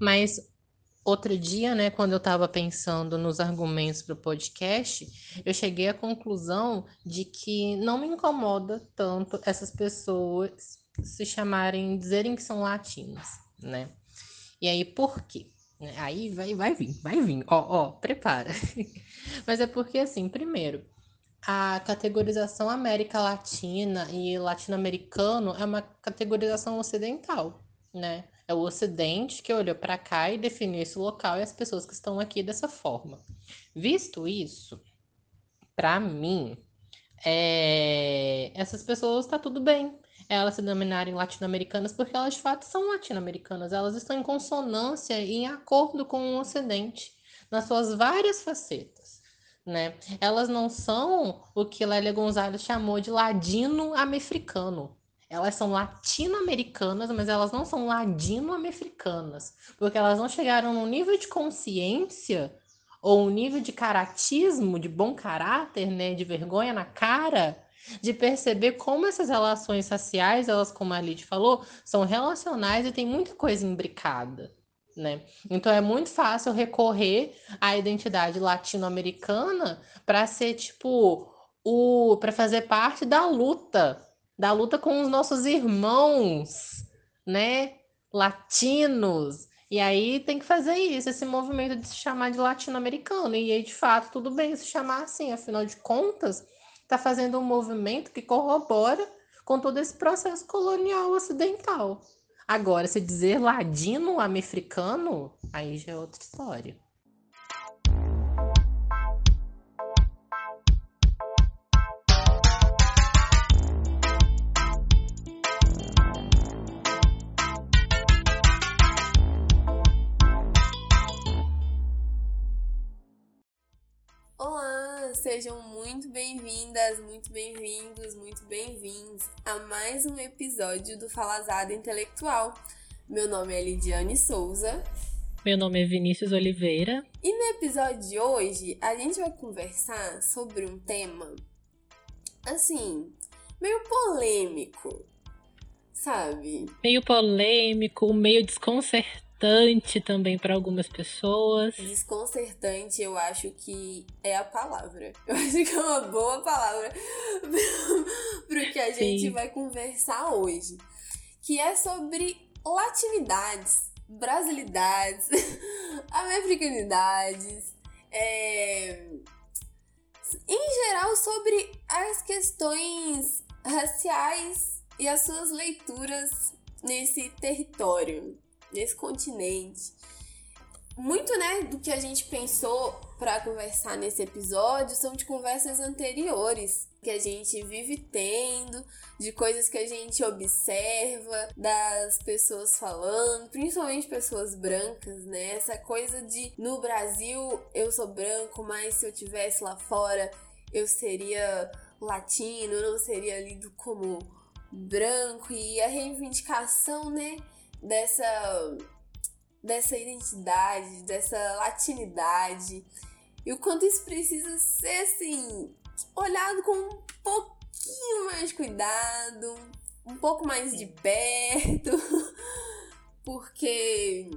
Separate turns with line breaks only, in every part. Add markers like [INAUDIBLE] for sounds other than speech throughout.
Mas outro dia, né, quando eu estava pensando nos argumentos para o podcast, eu cheguei à conclusão de que não me incomoda tanto essas pessoas se chamarem, dizerem que são latinos, né? E aí, por quê? Aí vai, vai vir, vai vir, ó, ó, prepara. [LAUGHS] Mas é porque, assim, primeiro, a categorização América Latina e latino-americano é uma categorização ocidental, né? É o Ocidente que olhou para cá e definiu esse local e as pessoas que estão aqui dessa forma. Visto isso, para mim, é... essas pessoas está tudo bem elas se denominarem latino-americanas porque elas de fato são latino-americanas. Elas estão em consonância e em acordo com o Ocidente nas suas várias facetas. Né? Elas não são o que Lélia Gonzalez chamou de ladino-americano. Elas são latino-americanas, mas elas não são ladino-americanas, porque elas não chegaram num nível de consciência ou um nível de caratismo, de bom caráter, né, de vergonha na cara, de perceber como essas relações raciais, elas, como a Lid falou, são relacionais e tem muita coisa imbricada. Né? Então é muito fácil recorrer à identidade latino-americana para ser tipo o para fazer parte da luta da luta com os nossos irmãos, né? Latinos. E aí tem que fazer isso, esse movimento de se chamar de latino-americano. E aí, de fato, tudo bem se chamar assim, afinal de contas, está fazendo um movimento que corrobora com todo esse processo colonial ocidental. Agora, se dizer ladino-americano, aí já é outra história.
Sejam muito bem-vindas, muito bem-vindos, muito bem-vindos a mais um episódio do Falazada Intelectual. Meu nome é Lidiane Souza.
Meu nome é Vinícius Oliveira.
E no episódio de hoje a gente vai conversar sobre um tema assim, meio polêmico, sabe?
Meio polêmico, meio desconcertante desconcertante também para algumas pessoas.
Desconcertante, eu acho que é a palavra. [LAUGHS] Eu acho que é uma boa palavra [LAUGHS] para o que a Sim. gente vai conversar hoje. Que é sobre latinidades, brasilidades, [LAUGHS] americanidades, é... em geral sobre as questões raciais e as suas leituras nesse território nesse continente. Muito, né, do que a gente pensou para conversar nesse episódio são de conversas anteriores que a gente vive tendo, de coisas que a gente observa, das pessoas falando, principalmente pessoas brancas, né? Essa coisa de no Brasil eu sou branco, mas se eu tivesse lá fora eu seria latino, não seria lido como branco e a reivindicação, né, dessa dessa identidade, dessa latinidade. E o quanto isso precisa ser assim olhado com um pouquinho mais de cuidado, um pouco mais de perto, [LAUGHS] porque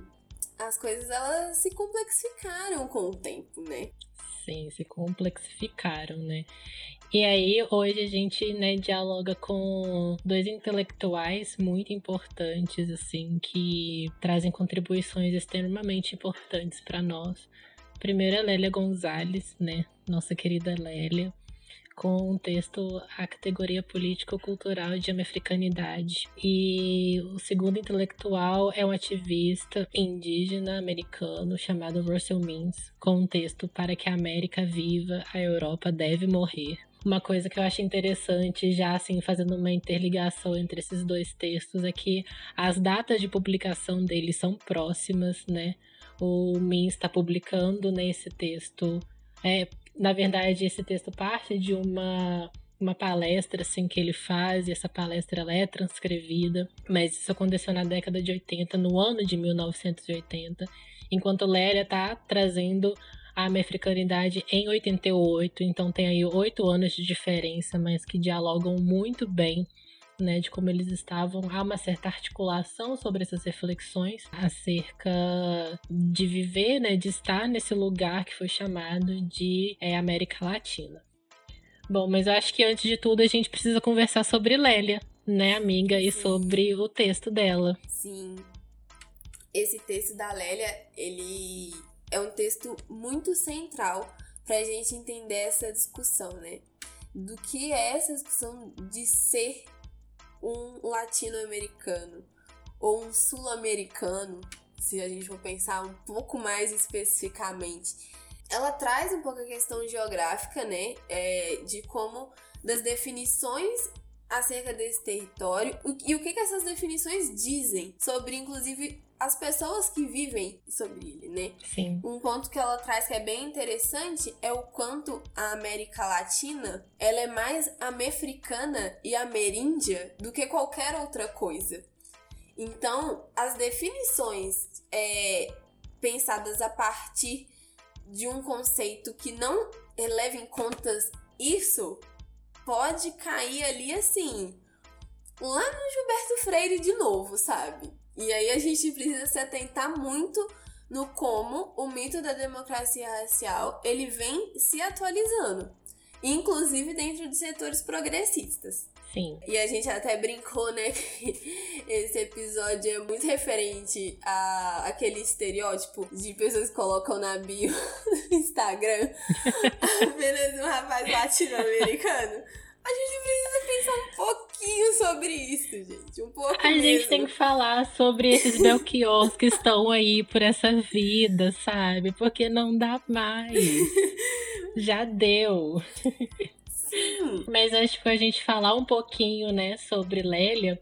as coisas elas se complexificaram com o tempo, né?
Sim, se complexificaram, né? E aí, hoje a gente né, dialoga com dois intelectuais muito importantes, assim, que trazem contribuições extremamente importantes para nós. Primeiro é Lélia Gonzalez, né? Nossa querida Lélia, com o texto A Categoria Político-Cultural de Americanidade. E o segundo intelectual é um ativista indígena americano chamado Russell Means, com um texto Para que a América viva, a Europa deve morrer, uma coisa que eu acho interessante, já assim, fazendo uma interligação entre esses dois textos, é que as datas de publicação deles são próximas, né? O Min está publicando nesse né, texto. É, na verdade, esse texto parte de uma uma palestra assim que ele faz, e essa palestra ela é transcrevida, mas isso aconteceu na década de 80, no ano de 1980, enquanto Lélia está trazendo a minha africanidade em 88, então tem aí oito anos de diferença, mas que dialogam muito bem né, de como eles estavam, há uma certa articulação sobre essas reflexões acerca de viver, né, de estar nesse lugar que foi chamado de é, América Latina. Bom, mas eu acho que antes de tudo a gente precisa conversar sobre Lélia, né, amiga, Sim. e sobre o texto dela.
Sim. Esse texto da Lélia, ele é um texto muito central para a gente entender essa discussão, né? Do que é essa discussão de ser um latino-americano ou um sul-americano, se a gente for pensar um pouco mais especificamente ela traz um pouco a questão geográfica, né? É, de como das definições acerca desse território e o que, que essas definições dizem sobre, inclusive, as pessoas que vivem sobre ele, né?
Sim.
Um ponto que ela traz que é bem interessante é o quanto a América Latina ela é mais americana e ameríndia do que qualquer outra coisa. Então, as definições é, pensadas a partir de um conceito que não leva em conta isso, pode cair ali assim, lá no Gilberto Freire de novo, sabe? E aí a gente precisa se atentar muito no como o mito da democracia racial ele vem se atualizando, inclusive dentro de setores progressistas.
Sim.
E a gente até brincou, né? [LAUGHS] Que esse episódio é muito referente a aquele estereótipo de pessoas que colocam na bio [LAUGHS] do Instagram [LAUGHS] apenas um rapaz latino-americano. A gente precisa pensar um pouquinho sobre isso, gente. Um pouco.
A
mesmo.
gente tem que falar sobre esses Belchiors que estão aí por essa vida, sabe? Porque não dá mais. [LAUGHS] Já deu. Mas acho que a gente falar um pouquinho, né, sobre Lélia,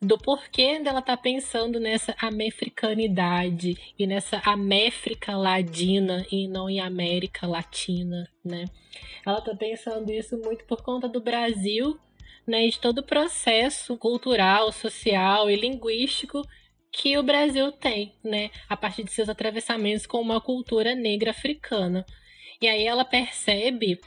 do porquê dela tá pensando nessa americanidade e nessa América Ladina e não em América Latina, né? Ela tá pensando isso muito por conta do Brasil, né, de todo o processo cultural, social e linguístico que o Brasil tem, né, a partir de seus atravessamentos com uma cultura negra africana. E aí ela percebe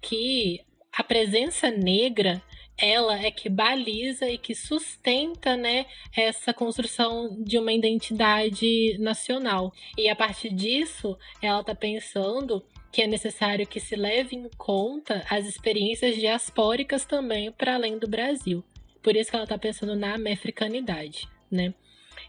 que a presença negra ela é que baliza e que sustenta, né, essa construção de uma identidade nacional. E a partir disso, ela está pensando que é necessário que se leve em conta as experiências diaspóricas também para além do Brasil. Por isso que ela está pensando na africanidade, né?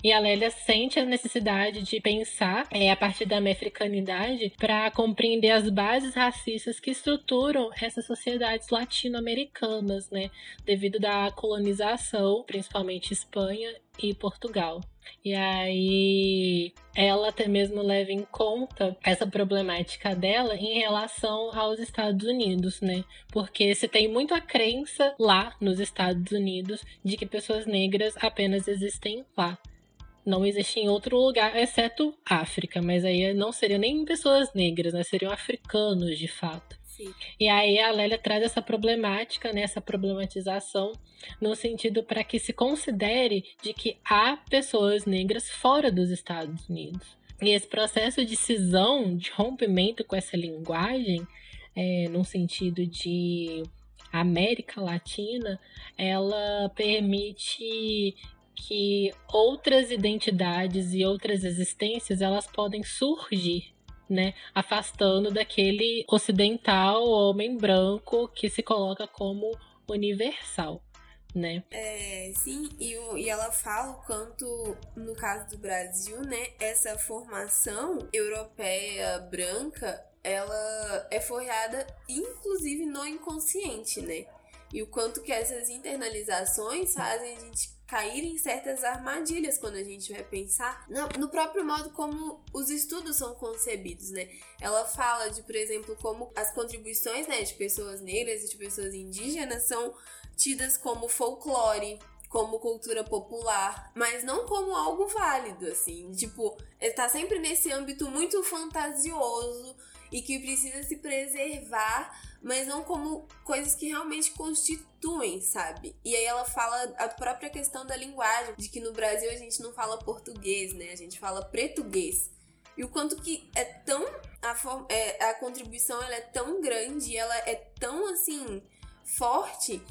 E a Lélia sente a necessidade de pensar é, a partir da africanidade para compreender as bases racistas que estruturam essas sociedades latino-americanas, né? Devido da colonização, principalmente Espanha e Portugal. E aí ela até mesmo leva em conta essa problemática dela em relação aos Estados Unidos, né? Porque se tem muito a crença lá nos Estados Unidos de que pessoas negras apenas existem lá não existe em outro lugar, exceto África, mas aí não seriam nem pessoas negras, né? Seriam africanos de fato.
Sim.
E aí a Lélia traz essa problemática, né, essa problematização, no sentido para que se considere de que há pessoas negras fora dos Estados Unidos. E esse processo de cisão, de rompimento com essa linguagem, é, no sentido de América Latina, ela permite que outras identidades e outras existências elas podem surgir, né, afastando daquele ocidental homem branco que se coloca como universal. Né?
É, sim, e, e ela fala o quanto, no caso do Brasil, né, essa formação europeia branca, ela é forjada inclusive no inconsciente, né? E o quanto que essas internalizações fazem a gente cair em certas armadilhas quando a gente vai pensar no, próprio modo como os estudos são concebidos, né? Ela fala de, por exemplo, como as contribuições né, de pessoas negras e de pessoas indígenas são tidas como folclore, como cultura popular, mas não como algo válido, assim. Tipo, está sempre nesse âmbito muito fantasioso e que precisa se preservar, mas não como coisas que realmente constituem, sabe? E aí ela fala a própria questão da linguagem, de que no Brasil a gente não fala português, né? A gente fala pretuguês. E o quanto que é tão. A, é, a contribuição ela é tão grande, ela é tão assim forte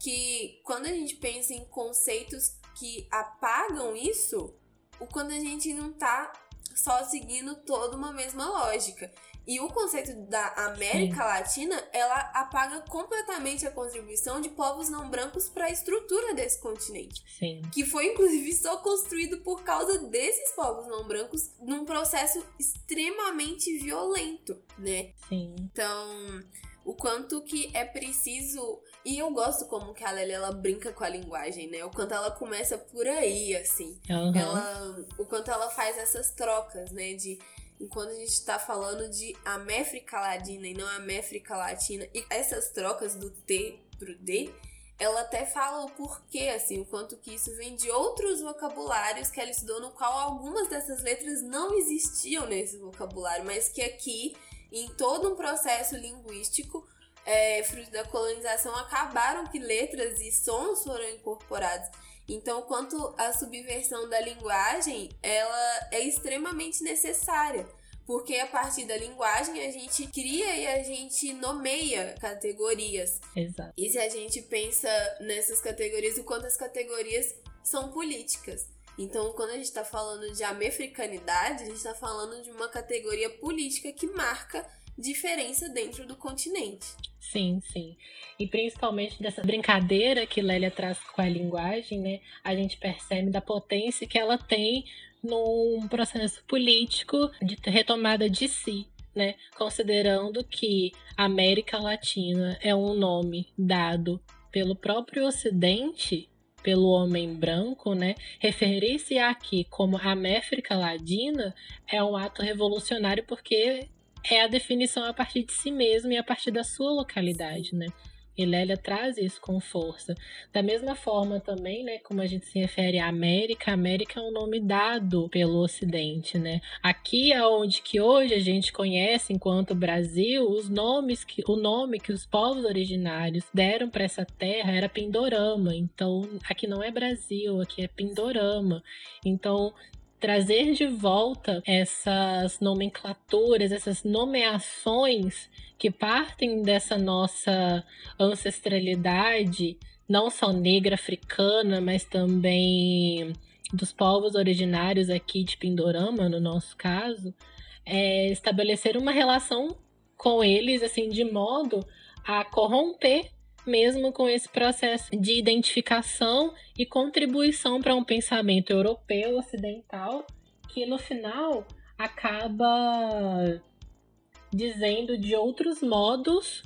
que quando a gente pensa em conceitos que apagam isso, o quando a gente não tá só seguindo toda uma mesma lógica. E o conceito da América Sim. Latina, ela apaga completamente a contribuição de povos não brancos para a estrutura desse continente.
Sim.
Que foi, inclusive, só construído por causa desses povos não brancos num processo extremamente violento, né?
Sim.
Então, o quanto que é preciso. E eu gosto como que a Lélia ela brinca com a linguagem, né? O quanto ela começa por aí, assim.
Uhum.
Ela, o quanto ela faz essas trocas, né? De enquanto a gente está falando de Améfrica Latina e não Améfrica Latina, e essas trocas do T pro D, ela até fala o porquê, assim, o quanto que isso vem de outros vocabulários que ela estudou, no qual algumas dessas letras não existiam nesse vocabulário, mas que aqui, em todo um processo linguístico, é, fruto da colonização, acabaram que letras e sons foram incorporados. Então, quanto à subversão da linguagem, ela é extremamente necessária. Porque a partir da linguagem a gente cria e a gente nomeia categorias.
Exato.
E se a gente pensa nessas categorias, o quanto as categorias são políticas. Então, quando a gente está falando de americanidade, a gente está falando de uma categoria política que marca diferença dentro do continente.
Sim, sim. E principalmente dessa brincadeira que Lélia traz com a linguagem, né? A gente percebe da potência que ela tem num processo político de retomada de si, né? Considerando que América Latina é um nome dado pelo próprio Ocidente, pelo homem branco, né? Referir-se aqui como América Latina é um ato revolucionário porque é a definição a partir de si mesmo e a partir da sua localidade, né? E Lélia traz isso com força. Da mesma forma também, né, como a gente se refere à América, a América é um nome dado pelo Ocidente, né? Aqui é onde que hoje a gente conhece enquanto Brasil, os nomes que o nome que os povos originários deram para essa terra era Pindorama. Então, aqui não é Brasil, aqui é Pindorama. Então, trazer de volta essas nomenclaturas, essas nomeações que partem dessa nossa ancestralidade, não só negra africana, mas também dos povos originários aqui de Pindorama, no nosso caso, é estabelecer uma relação com eles, assim, de modo a corromper mesmo com esse processo de identificação e contribuição para um pensamento europeu ocidental que no final acaba dizendo de outros modos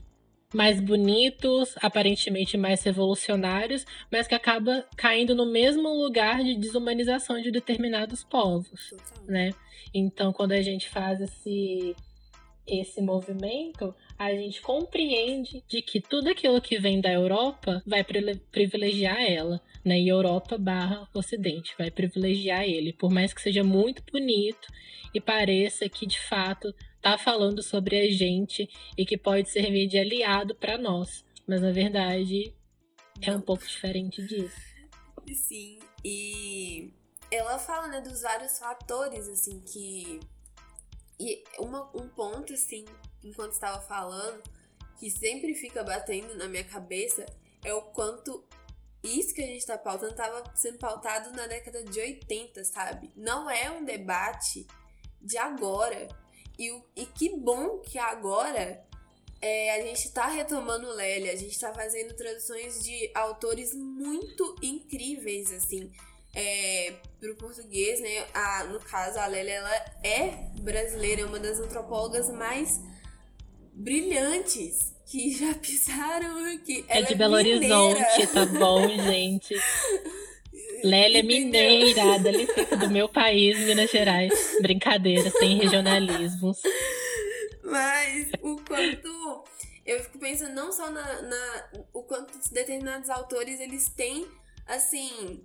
mais bonitos, aparentemente mais revolucionários, mas que acaba caindo no mesmo lugar de desumanização de determinados povos, né? Então, quando a gente faz esse esse movimento, a gente compreende de que tudo aquilo que vem da Europa vai privilegiar ela, né? E Europa barra Ocidente vai privilegiar ele, por mais que seja muito bonito e pareça que de fato tá falando sobre a gente e que pode servir de aliado para nós, mas na verdade é um pouco diferente disso.
Sim, e ela fala né, dos vários fatores assim que e uma, um ponto, assim, enquanto estava falando, que sempre fica batendo na minha cabeça é o quanto isso que a gente tá pautando estava sendo pautado na década de 80, sabe? Não é um debate de agora. E, e que bom que agora é, a gente tá retomando Lélia, a gente tá fazendo traduções de autores muito incríveis, assim é, pro português, né? A, no caso, a Lélia, ela é brasileira, é uma das antropólogas mais brilhantes que [LAUGHS] já pisaram aqui.
É de é Belo Horizonte, tá bom, [LAUGHS] gente? Lélia é mineira, da licença do meu país, Minas Gerais. Brincadeira, sem regionalismos.
Mas o quanto. Eu fico pensando não só na, na. O quanto determinados autores eles têm, assim,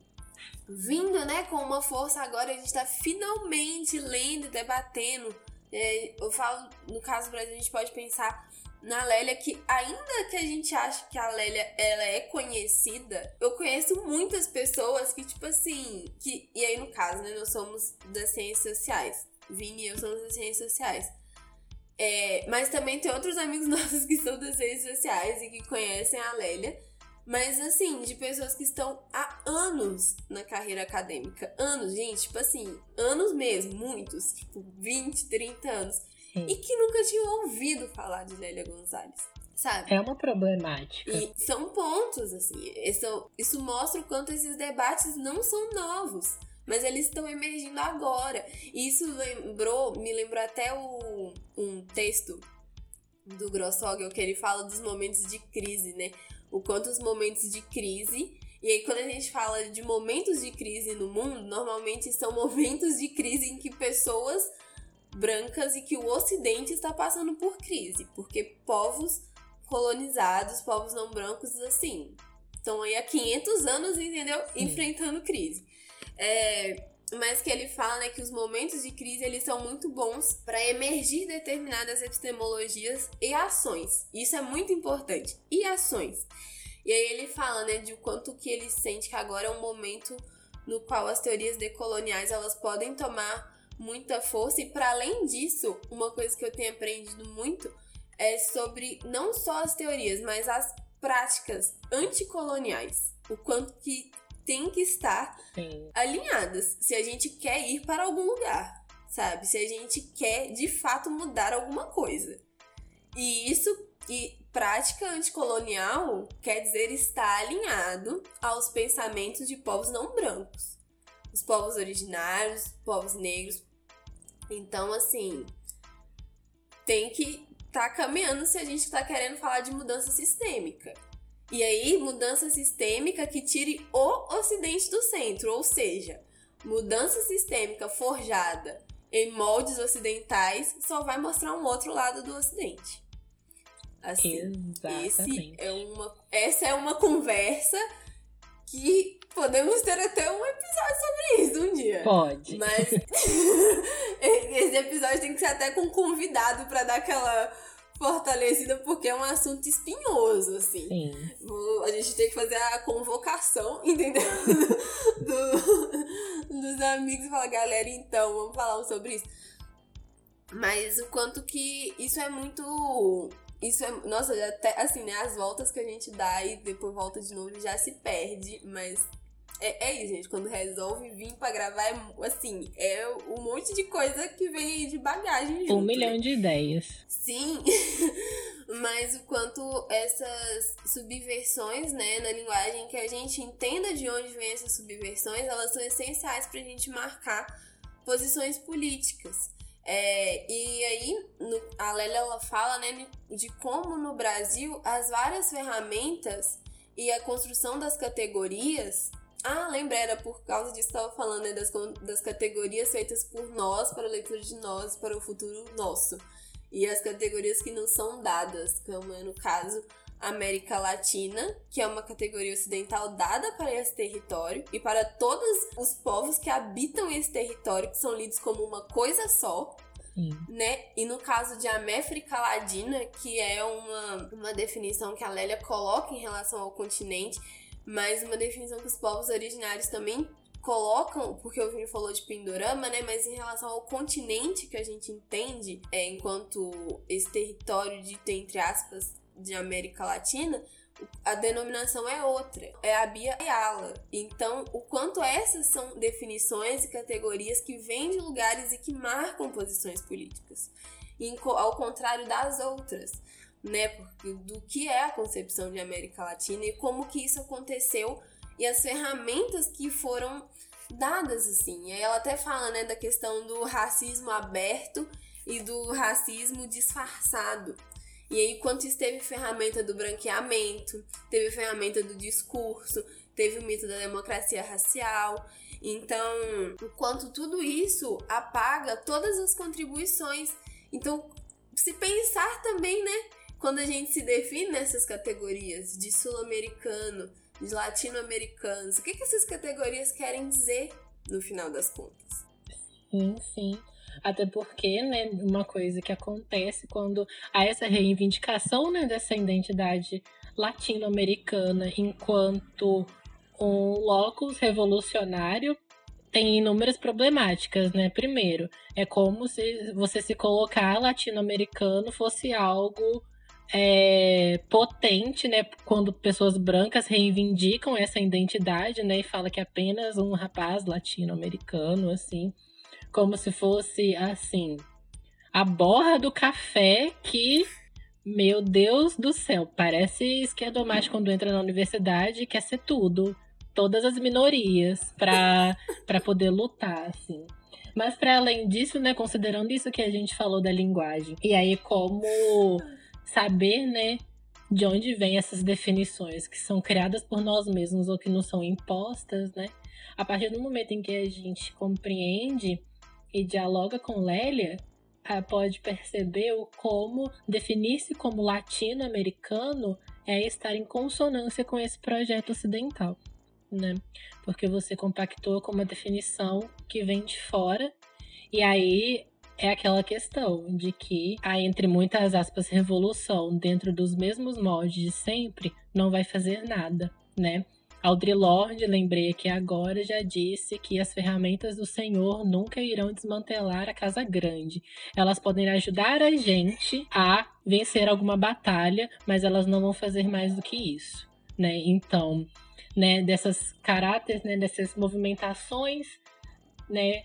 vindo, né, com uma força agora, a gente está finalmente lendo, debatendo. É, eu falo, no caso do Brasil, a gente pode pensar na Lélia, que ainda que a gente ache que a Lélia ela é conhecida, eu conheço muitas pessoas que, tipo assim, que, e aí no caso, né, nós somos das ciências sociais. Vini e eu somos das ciências sociais. É, mas também tem outros amigos [LAUGHS] nossos que são das ciências sociais e que conhecem a Lélia Mas assim, de pessoas que estão há anos na carreira acadêmica. Anos, gente, tipo assim, anos mesmo, muitos, tipo 20, 30 anos. Sim. E que nunca tinham ouvido falar de Lélia Gonzalez. Sabe?
É uma problemática.
E são pontos, assim. Isso, isso mostra o quanto esses debates não são novos mas eles estão emergindo agora. E isso lembrou, me lembrou até o, um texto do Grossogel que ele fala dos momentos de crise, né? O quanto os momentos de crise. E aí, quando a gente fala de momentos de crise no mundo, normalmente são [LAUGHS] momentos de crise em que pessoas brancas e que o Ocidente está passando por crise, porque povos colonizados, povos não brancos, assim, estão aí há 500 anos, entendeu? Enfrentando crise. É, mas que ele fala né, que os momentos de crise eles são muito bons para emergir determinadas epistemologias e ações. Isso é muito importante. E ações. E aí ele fala né, de o quanto que ele sente que agora é um momento no qual as teorias decoloniais elas podem tomar muita força e para além disso, uma coisa que eu tenho aprendido muito é sobre não só as teorias, mas as práticas anticoloniais. O quanto que tem que estar Sim. alinhadas se a gente quer ir para algum lugar, sabe? Se a gente quer de fato mudar alguma coisa. E isso e prática anticolonial quer dizer estar alinhado aos pensamentos de povos não brancos, os povos originários, povos negros. Então, assim, tem que estar tá caminhando se a gente está querendo falar de mudança sistêmica. E aí, mudança sistêmica que tire o Ocidente do centro, ou seja, mudança sistêmica forjada em moldes ocidentais só vai mostrar um outro lado do Ocidente. Assim, esse é uma, essa é uma conversa que podemos ter até um episódio sobre isso um dia.
Pode.
Mas [LAUGHS] [LAUGHS] esse episódio tem que ser até com um convidado para dar aquela fortalecida porque é um assunto espinhoso, assim.
Sim.
A gente tem que fazer a convocação, [LAUGHS] entendeu? Do, dos amigos e falar, galera, então, vamos falar sobre isso. Mas o quanto que isso é muito. Isso é. Nossa, até assim, né? As voltas que a gente dá e depois volta de novo já se perde, mas é, é isso, gente. Quando resolve vir pra gravar, é, assim, é um monte de coisa que vem de bagagem junto.
Um milhão né? de ideias.
Sim. [LAUGHS] Mas o quanto essas subversões, né, na linguagem, que a gente entenda de onde vem essas subversões, elas são essenciais pra gente marcar posições políticas. É, e aí, no, a Lélia ela fala né, de como no Brasil as várias ferramentas e a construção das categorias ah, lembrei, era por causa disso que estava falando, né, das, das categorias feitas por nós, para a leitura de nós, para o futuro nosso. E as categorias que não são dadas, como é no caso América Latina, que é uma categoria ocidental dada para esse território e para todos os povos que habitam esse território, que são lidos como uma coisa só,
Sim.
né? E no caso de América Latina, que é uma, uma definição que a Lélia coloca em relação ao continente, mas uma definição que os povos originários também colocam, porque o Vini falou de Pindorama, né? Mas em relação ao continente que a gente entende é, enquanto esse território dito, entre aspas, de América Latina, a denominação é outra, é a Bia Ayala. Então, o quanto essas são definições e categorias que vêm de lugares e que marcam posições políticas, ao contrário das outras né, do que é a concepção de América Latina e como que isso aconteceu e as ferramentas que foram dadas assim. E aí ela até fala, né, da questão do racismo aberto e do racismo disfarçado. E aí, quanto isso teve ferramenta do branqueamento, teve ferramenta do discurso, teve o mito da democracia racial. Então, o quanto tudo isso apaga todas as contribuições. Então, se pensar também, né, quando a gente se define nessas categorias de sul-americano, de latino-americanos, o que, que essas categorias querem dizer no final das contas?
Sim, sim. Até porque, né, uma coisa que acontece quando há essa reivindicação né, dessa identidade latino-americana enquanto um locus revolucionário tem inúmeras problemáticas, né? Primeiro, é como se você se colocar latino-americano fosse algo é, potente, né? Quando pessoas brancas reivindicam essa identidade, né? E fala que é apenas um rapaz latino-americano, assim, como se fosse assim a borra do café que meu Deus do céu, parece esquerdomate quando entra na universidade e quer ser tudo, todas as minorias para poder lutar, assim. Mas para além disso, né, considerando isso que a gente falou da linguagem, e aí como saber, né, de onde vêm essas definições que são criadas por nós mesmos ou que não são impostas, né? A partir do momento em que a gente compreende e dialoga com Lélia, pode perceber o como definir-se como latino-americano é estar em consonância com esse projeto ocidental né? Porque você compactou com uma definição que vem de fora, e aí é aquela questão de que a entre muitas aspas revolução dentro dos mesmos moldes de sempre não vai fazer nada, né? Audre Lorde, lembrei aqui agora, já disse que as ferramentas do Senhor nunca irão desmantelar a casa grande. Elas podem ajudar a gente a vencer alguma batalha, mas elas não vão fazer mais do que isso, né? Então, né, dessas caráteres, né, dessas movimentações, né,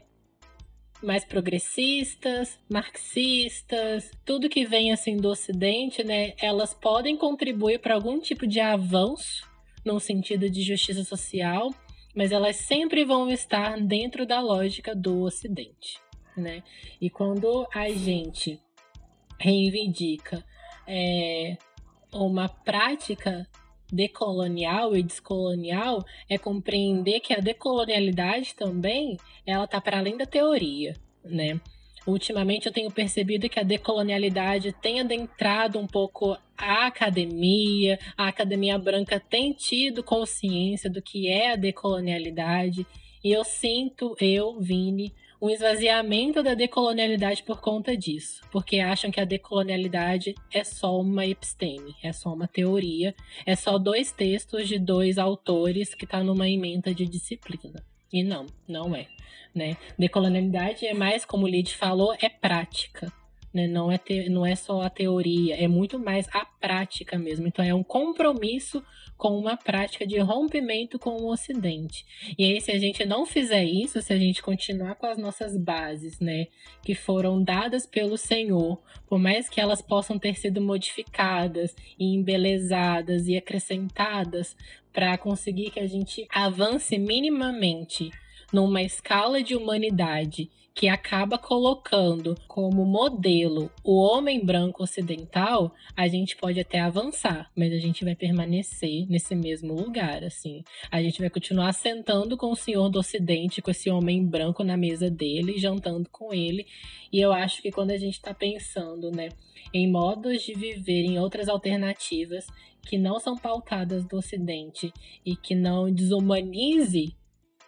mais progressistas, marxistas, tudo que vem assim do Ocidente, né, elas podem contribuir para algum tipo de avanço no sentido de justiça social, mas elas sempre vão estar dentro da lógica do Ocidente, né? E quando a gente reivindica é, uma prática decolonial e descolonial é compreender que a decolonialidade também ela está para além da teoria, né? Ultimamente eu tenho percebido que a decolonialidade tem adentrado um pouco a academia, a academia branca tem tido consciência do que é a decolonialidade, e eu sinto, eu, Vini, um esvaziamento da decolonialidade por conta disso, porque acham que a decolonialidade é só uma episteme, é só uma teoria, é só dois textos de dois autores que está numa emenda de disciplina. E não, não é. Né? Decolonialidade é mais, como o Lid falou, é prática. Né? Não, é te, não é só a teoria, é muito mais a prática mesmo. Então é um compromisso com uma prática de rompimento com o Ocidente. E aí, se a gente não fizer isso, se a gente continuar com as nossas bases, né, que foram dadas pelo Senhor, por mais que elas possam ter sido modificadas e embelezadas e acrescentadas para conseguir que a gente avance minimamente numa escala de humanidade que acaba colocando como modelo o homem branco ocidental, a gente pode até avançar, mas a gente vai permanecer nesse mesmo lugar, assim. A gente vai continuar sentando com o senhor do ocidente, com esse homem branco na mesa dele, jantando com ele. E eu acho que quando a gente está pensando, né, em modos de viver, em outras alternativas que não são pautadas do ocidente e que não desumanize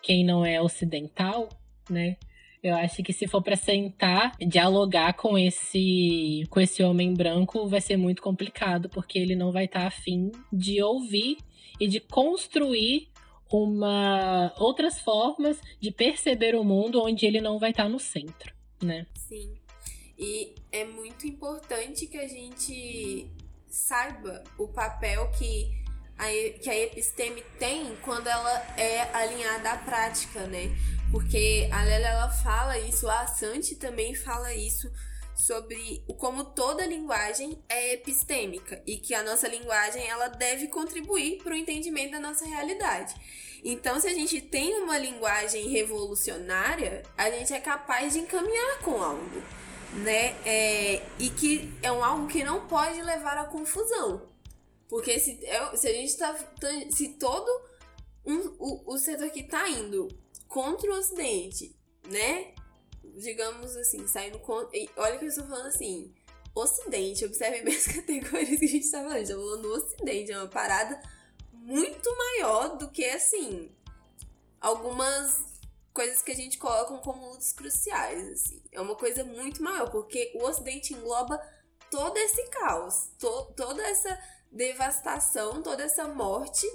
quem não é ocidental, né? Eu acho que se for para sentar, dialogar com esse com esse homem branco vai ser muito complicado, porque ele não vai estar tá afim de ouvir e de construir uma outras formas de perceber o mundo onde ele não vai estar tá no centro, né?
Sim. E é muito importante que a gente saiba o papel que que a episteme tem quando ela é alinhada à prática, né? Porque a Lélia ela fala isso, a Santi também fala isso sobre como toda linguagem é epistêmica e que a nossa linguagem ela deve contribuir para o entendimento da nossa realidade. Então, se a gente tem uma linguagem revolucionária, a gente é capaz de encaminhar com algo, né? É, e que é um algo que não pode levar à confusão. Porque se, é, se a gente está. Se todo um, o, o setor que está indo contra o Ocidente, né? Digamos assim, saindo contra. Olha que eu estou falando assim. Ocidente, observe bem as [LAUGHS] categorias que a gente está falando. Estou falando do Ocidente, é uma parada muito maior do que assim. Algumas coisas que a gente coloca como lutas cruciais, assim. É uma coisa muito maior, porque o Ocidente engloba todo esse caos, to toda essa devastação, toda essa morte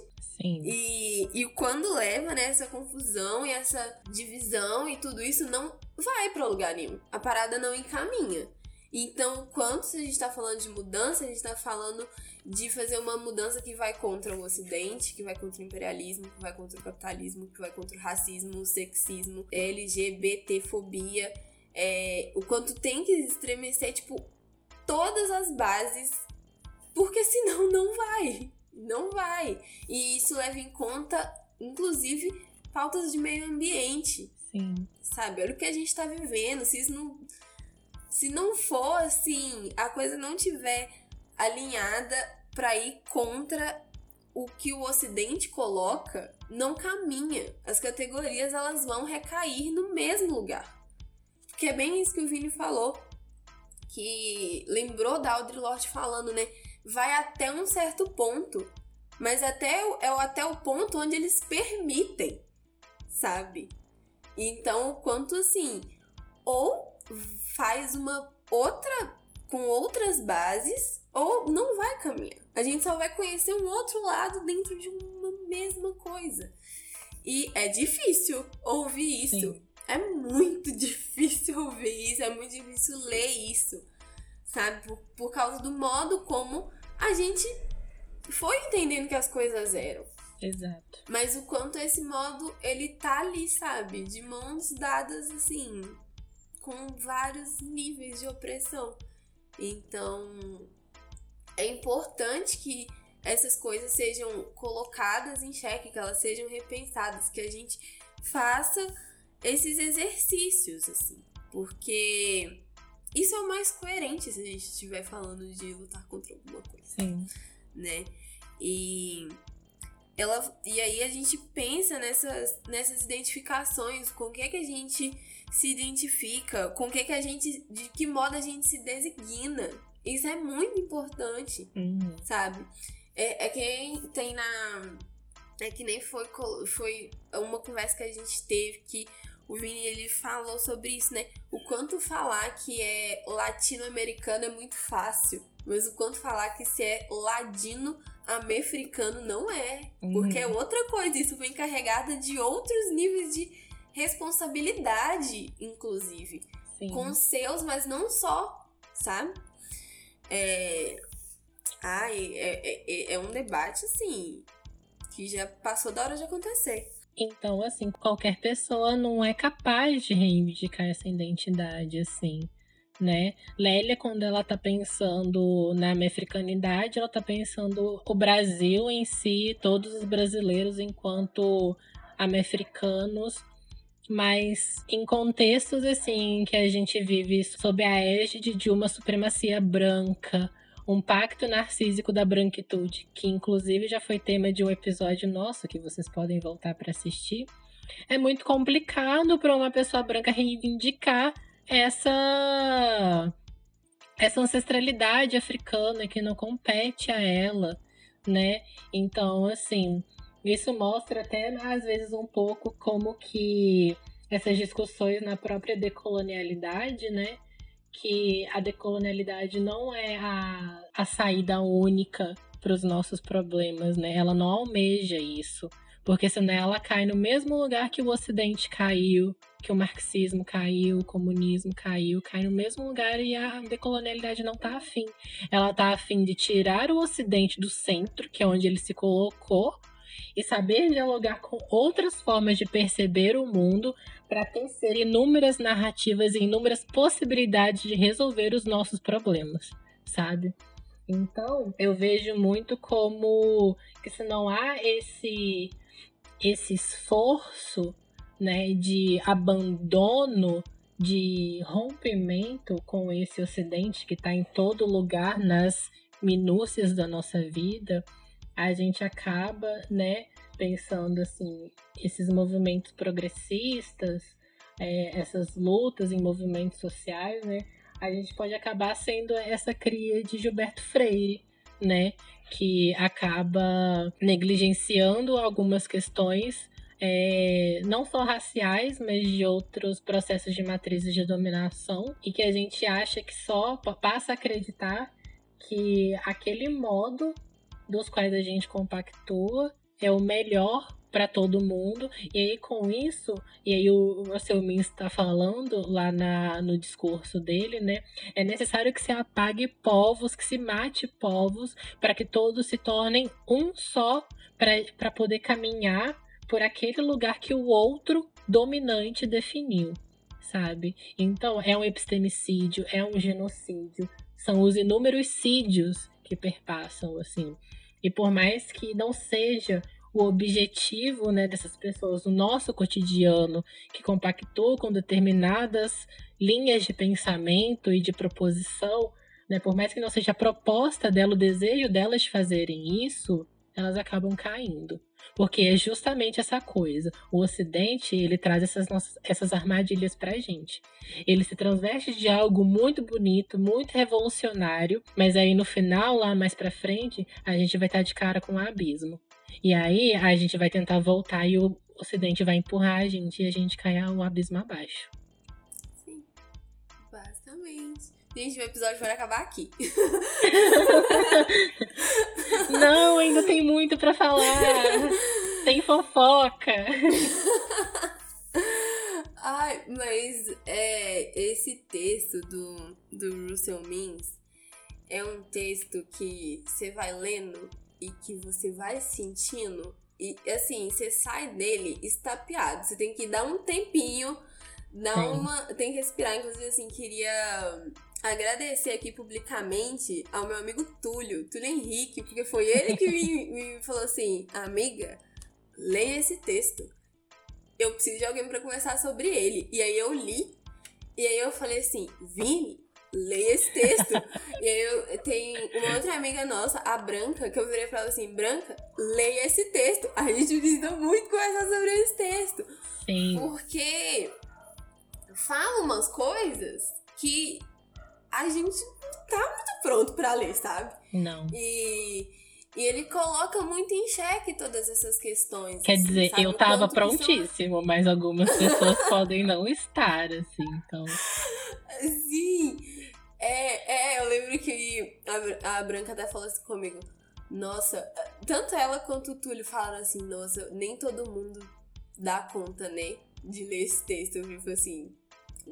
Sim.
E, e quando leva, né, essa confusão e essa divisão e tudo isso não vai para lugar nenhum. A parada não encaminha. Então, quando a gente está falando de mudança, a gente está falando de fazer uma mudança que vai contra o Ocidente, que vai contra o imperialismo, que vai contra o capitalismo, que vai contra o racismo, o sexismo, LGBTfobia. É, o quanto tem que estremecer, tipo, todas as bases, porque senão não vai. Não vai. E isso leva em conta, inclusive, pautas de meio ambiente.
Sim.
Sabe? Olha o que a gente tá vivendo. Se isso não se não for assim, a coisa não tiver alinhada para ir contra o que o ocidente coloca, não caminha. As categorias elas vão recair no mesmo lugar. Que é bem isso que o Vini falou, que lembrou da Audre Lorde falando, né? Vai até um certo ponto, mas até é até o ponto onde eles permitem, sabe? Então, quanto assim, ou faz uma outra com outras bases ou não vai caminhar. A gente só vai conhecer um outro lado dentro de uma mesma coisa. E é difícil ouvir isso. Sim. É muito [LAUGHS] difícil ouvir isso, é muito difícil ler isso, sabe? Por, por causa do modo como a gente foi entendendo que as coisas eram.
Exato.
Mas o quanto esse modo, ele tá ali, sabe? De mãos dadas, assim, com vários níveis de opressão. Então, é importante que essas coisas sejam colocadas em xeque, que elas sejam repensadas, que a gente faça esses exercícios, assim, porque isso é o mais coerente se a gente estiver falando de lutar contra alguma coisa.
Sim.
Né? E ela e aí a gente pensa nessas, nessas identificações, com o que é que a gente se identifica, com o que, que a gente. de que modo a gente se designa. Isso é muito importante,
uhum.
sabe? É, é que tem na. É que nem foi, foi uma conversa que a gente teve que o Vini ele falou sobre isso, né? O quanto falar que é latino-americano é muito fácil, mas o quanto falar que se é ladino-americano não é, uhum. porque é outra coisa. Isso vem carregada de outros níveis de responsabilidade, inclusive, Sim. com seus, mas não só, sabe? É... Ai, é, é, é um debate, assim, que já passou da hora de acontecer.
Então, assim, qualquer pessoa não é capaz de reivindicar essa identidade, assim, né? Lélia, quando ela tá pensando na africanidade, ela tá pensando o Brasil em si, todos os brasileiros enquanto americanos mas em contextos assim que a gente vive sob a égide de uma supremacia branca, um pacto narcísico da branquitude, que inclusive já foi tema de um episódio nosso que vocês podem voltar para assistir. É muito complicado para uma pessoa branca reivindicar essa essa ancestralidade africana que não compete a ela, né? Então, assim, isso mostra até, às vezes, um pouco como que essas discussões na própria decolonialidade, né? Que a decolonialidade não é a, a saída única para os nossos problemas, né? Ela não almeja isso. Porque senão ela cai no mesmo lugar que o Ocidente caiu, que o marxismo caiu, o comunismo caiu, cai no mesmo lugar e a decolonialidade não está afim. Ela está afim de tirar o Ocidente do centro, que é onde ele se colocou, e saber dialogar com outras formas de perceber o mundo para tecer inúmeras narrativas e inúmeras possibilidades de resolver os nossos problemas, sabe? Então, eu vejo muito como que se não há esse esse esforço, né, de abandono, de rompimento com esse ocidente que está em todo lugar nas minúcias da nossa vida, a gente acaba, né, pensando assim, esses movimentos progressistas, é, essas lutas em movimentos sociais, né, a gente pode acabar sendo essa cria de Gilberto Freire, né, que acaba negligenciando algumas questões é, não só raciais, mas de outros processos de matrizes de dominação, e que a gente acha que só passa a acreditar que aquele modo dos quais a gente compactua é o melhor para todo mundo. E aí, com isso, e aí o Russell Min está falando lá na, no discurso dele, né? É necessário que se apague povos, que se mate povos, para que todos se tornem um só, para poder caminhar por aquele lugar que o outro dominante definiu, sabe? Então, é um epistemicídio, é um genocídio, são os inúmeros sídios que perpassam, assim. E por mais que não seja o objetivo né, dessas pessoas, o nosso cotidiano, que compactou com determinadas linhas de pensamento e de proposição, né, por mais que não seja a proposta dela, o desejo delas de fazerem isso, elas acabam caindo. Porque é justamente essa coisa. O Ocidente, ele traz essas, nossas, essas armadilhas pra gente. Ele se transveste de algo muito bonito, muito revolucionário, mas aí no final, lá mais pra frente, a gente vai estar de cara com o um abismo. E aí a gente vai tentar voltar e o Ocidente vai empurrar a gente e a gente cai o abismo abaixo.
Sim, basicamente. Gente, o episódio vai acabar aqui. [LAUGHS]
Não, ainda tem muito para falar. Tem fofoca.
Ai, mas é, esse texto do, do Russell Means é um texto que você vai lendo e que você vai sentindo e assim, você sai dele estapeado. Você tem que dar um tempinho, dar Sim. uma. Tem que respirar. Inclusive, assim, queria agradecer aqui publicamente ao meu amigo Túlio, Túlio Henrique, porque foi ele que me, [LAUGHS] me falou assim: amiga, leia esse texto. Eu preciso de alguém para conversar sobre ele. E aí eu li, e aí eu falei assim: Vini, leia esse texto. [LAUGHS] e aí eu tenho uma outra amiga nossa, a Branca, que eu virei pra ela assim: Branca, leia esse texto. A gente precisa muito conversar sobre esse texto.
Sim.
Porque fala umas coisas que a gente não tá muito pronto para ler, sabe?
Não.
E, e ele coloca muito em xeque todas essas questões.
Quer assim, dizer, sabe? eu tava prontíssimo, são... mas algumas pessoas [LAUGHS] podem não estar, assim, então.
Sim. É, é, eu lembro que a, a Branca até falou assim comigo. Nossa, tanto ela quanto o Túlio falaram assim, nossa, nem todo mundo dá conta, né? De ler esse texto. Eu vi assim,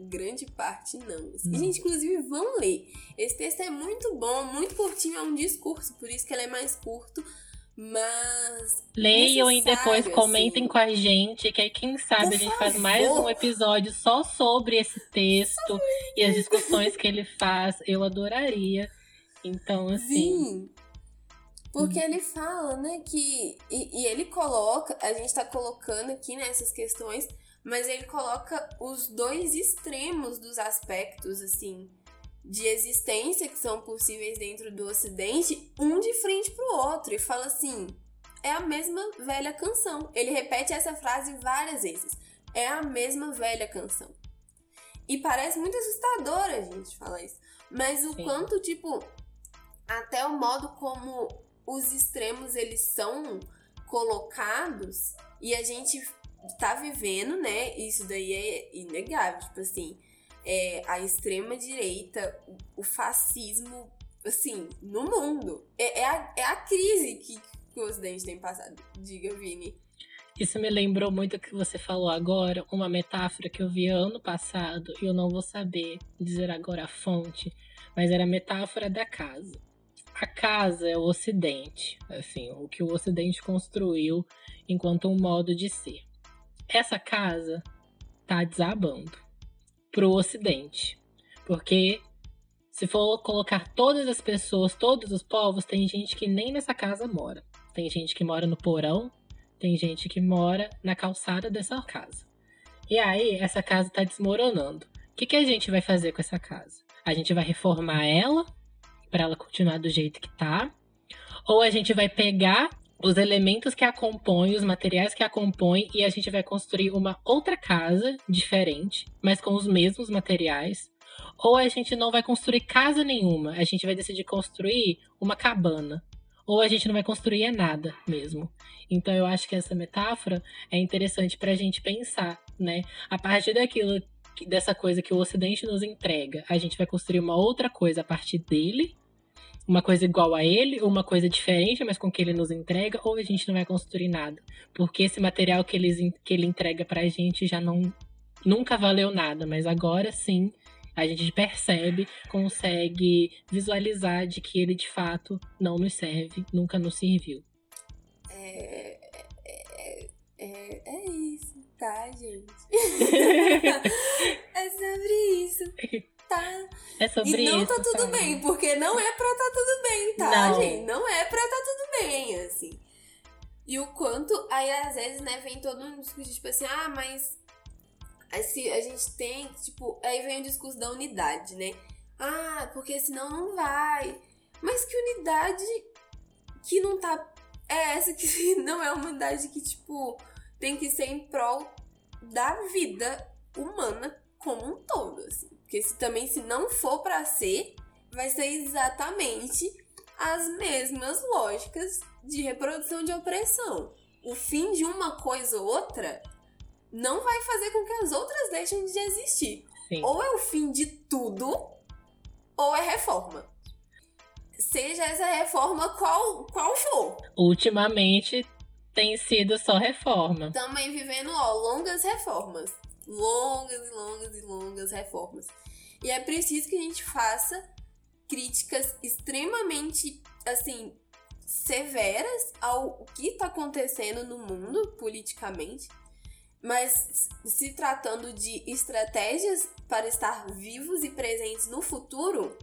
grande parte não. Assim. E, gente, inclusive, vão ler. Esse texto é muito bom, muito curtinho, é um discurso, por isso que ele é mais curto. Mas.
Leiam e depois assim. comentem com a gente, que aí quem sabe por a gente favor. faz mais um episódio só sobre esse texto e as discussões que ele faz. Eu adoraria. Então, assim. Sim.
Porque ele fala, né, que. E, e ele coloca, a gente tá colocando aqui nessas né, questões mas ele coloca os dois extremos dos aspectos, assim, de existência que são possíveis dentro do Ocidente, um de frente pro outro, e fala assim: é a mesma velha canção. Ele repete essa frase várias vezes. É a mesma velha canção. E parece muito assustador a gente falar isso. Mas o Sim. quanto, tipo, até o modo como os extremos eles são colocados e a gente tá vivendo, né? Isso daí é inegável. Tipo assim, é, a extrema-direita, o fascismo, assim, no mundo. É, é, a, é a crise que, que o Ocidente tem passado. Diga, Vini.
Isso me lembrou muito o que você falou agora, uma metáfora que eu vi ano passado, e eu não vou saber dizer agora a fonte, mas era a metáfora da casa. A casa é o Ocidente, assim, o que o Ocidente construiu enquanto um modo de ser essa casa tá desabando pro ocidente. Porque se for colocar todas as pessoas, todos os povos, tem gente que nem nessa casa mora. Tem gente que mora no porão, tem gente que mora na calçada dessa casa. E aí, essa casa tá desmoronando. O que, que a gente vai fazer com essa casa? A gente vai reformar ela para ela continuar do jeito que tá? Ou a gente vai pegar os elementos que a compõem, os materiais que a compõem, e a gente vai construir uma outra casa diferente, mas com os mesmos materiais. Ou a gente não vai construir casa nenhuma, a gente vai decidir construir uma cabana. Ou a gente não vai construir nada mesmo. Então eu acho que essa metáfora é interessante para a gente pensar, né? A partir daquilo, dessa coisa que o Ocidente nos entrega, a gente vai construir uma outra coisa a partir dele uma coisa igual a ele, ou uma coisa diferente, mas com que ele nos entrega, ou a gente não vai construir nada. Porque esse material que ele, que ele entrega pra gente já não nunca valeu nada, mas agora sim a gente percebe, consegue visualizar de que ele de fato não nos serve, nunca nos serviu.
É, é, é, é isso, tá, gente? [LAUGHS] [LAUGHS] é sobre isso. [LAUGHS] Tá.
É sobre
e não
isso,
tá tudo
sabe?
bem, porque não é pra tá tudo bem, tá,
Não.
gente? Não é pra tá tudo bem, assim. E o quanto, aí às vezes, né, vem todo um discurso, tipo assim, ah, mas assim, a gente tem, tipo, aí vem o discurso da unidade, né? Ah, porque senão não vai. Mas que unidade que não tá. É essa que [LAUGHS] não é uma unidade que, tipo, tem que ser em prol da vida humana como um todo, assim. Porque se também se não for pra ser, vai ser exatamente as mesmas lógicas de reprodução de opressão. O fim de uma coisa ou outra não vai fazer com que as outras deixem de existir.
Sim.
Ou é o fim de tudo, ou é reforma. Seja essa reforma qual, qual for.
Ultimamente tem sido só reforma.
Também vivendo, ó, longas reformas. Longas e longas e longas reformas. E é preciso que a gente faça críticas extremamente, assim, severas ao que está acontecendo no mundo politicamente. Mas se tratando de estratégias para estar vivos e presentes no futuro,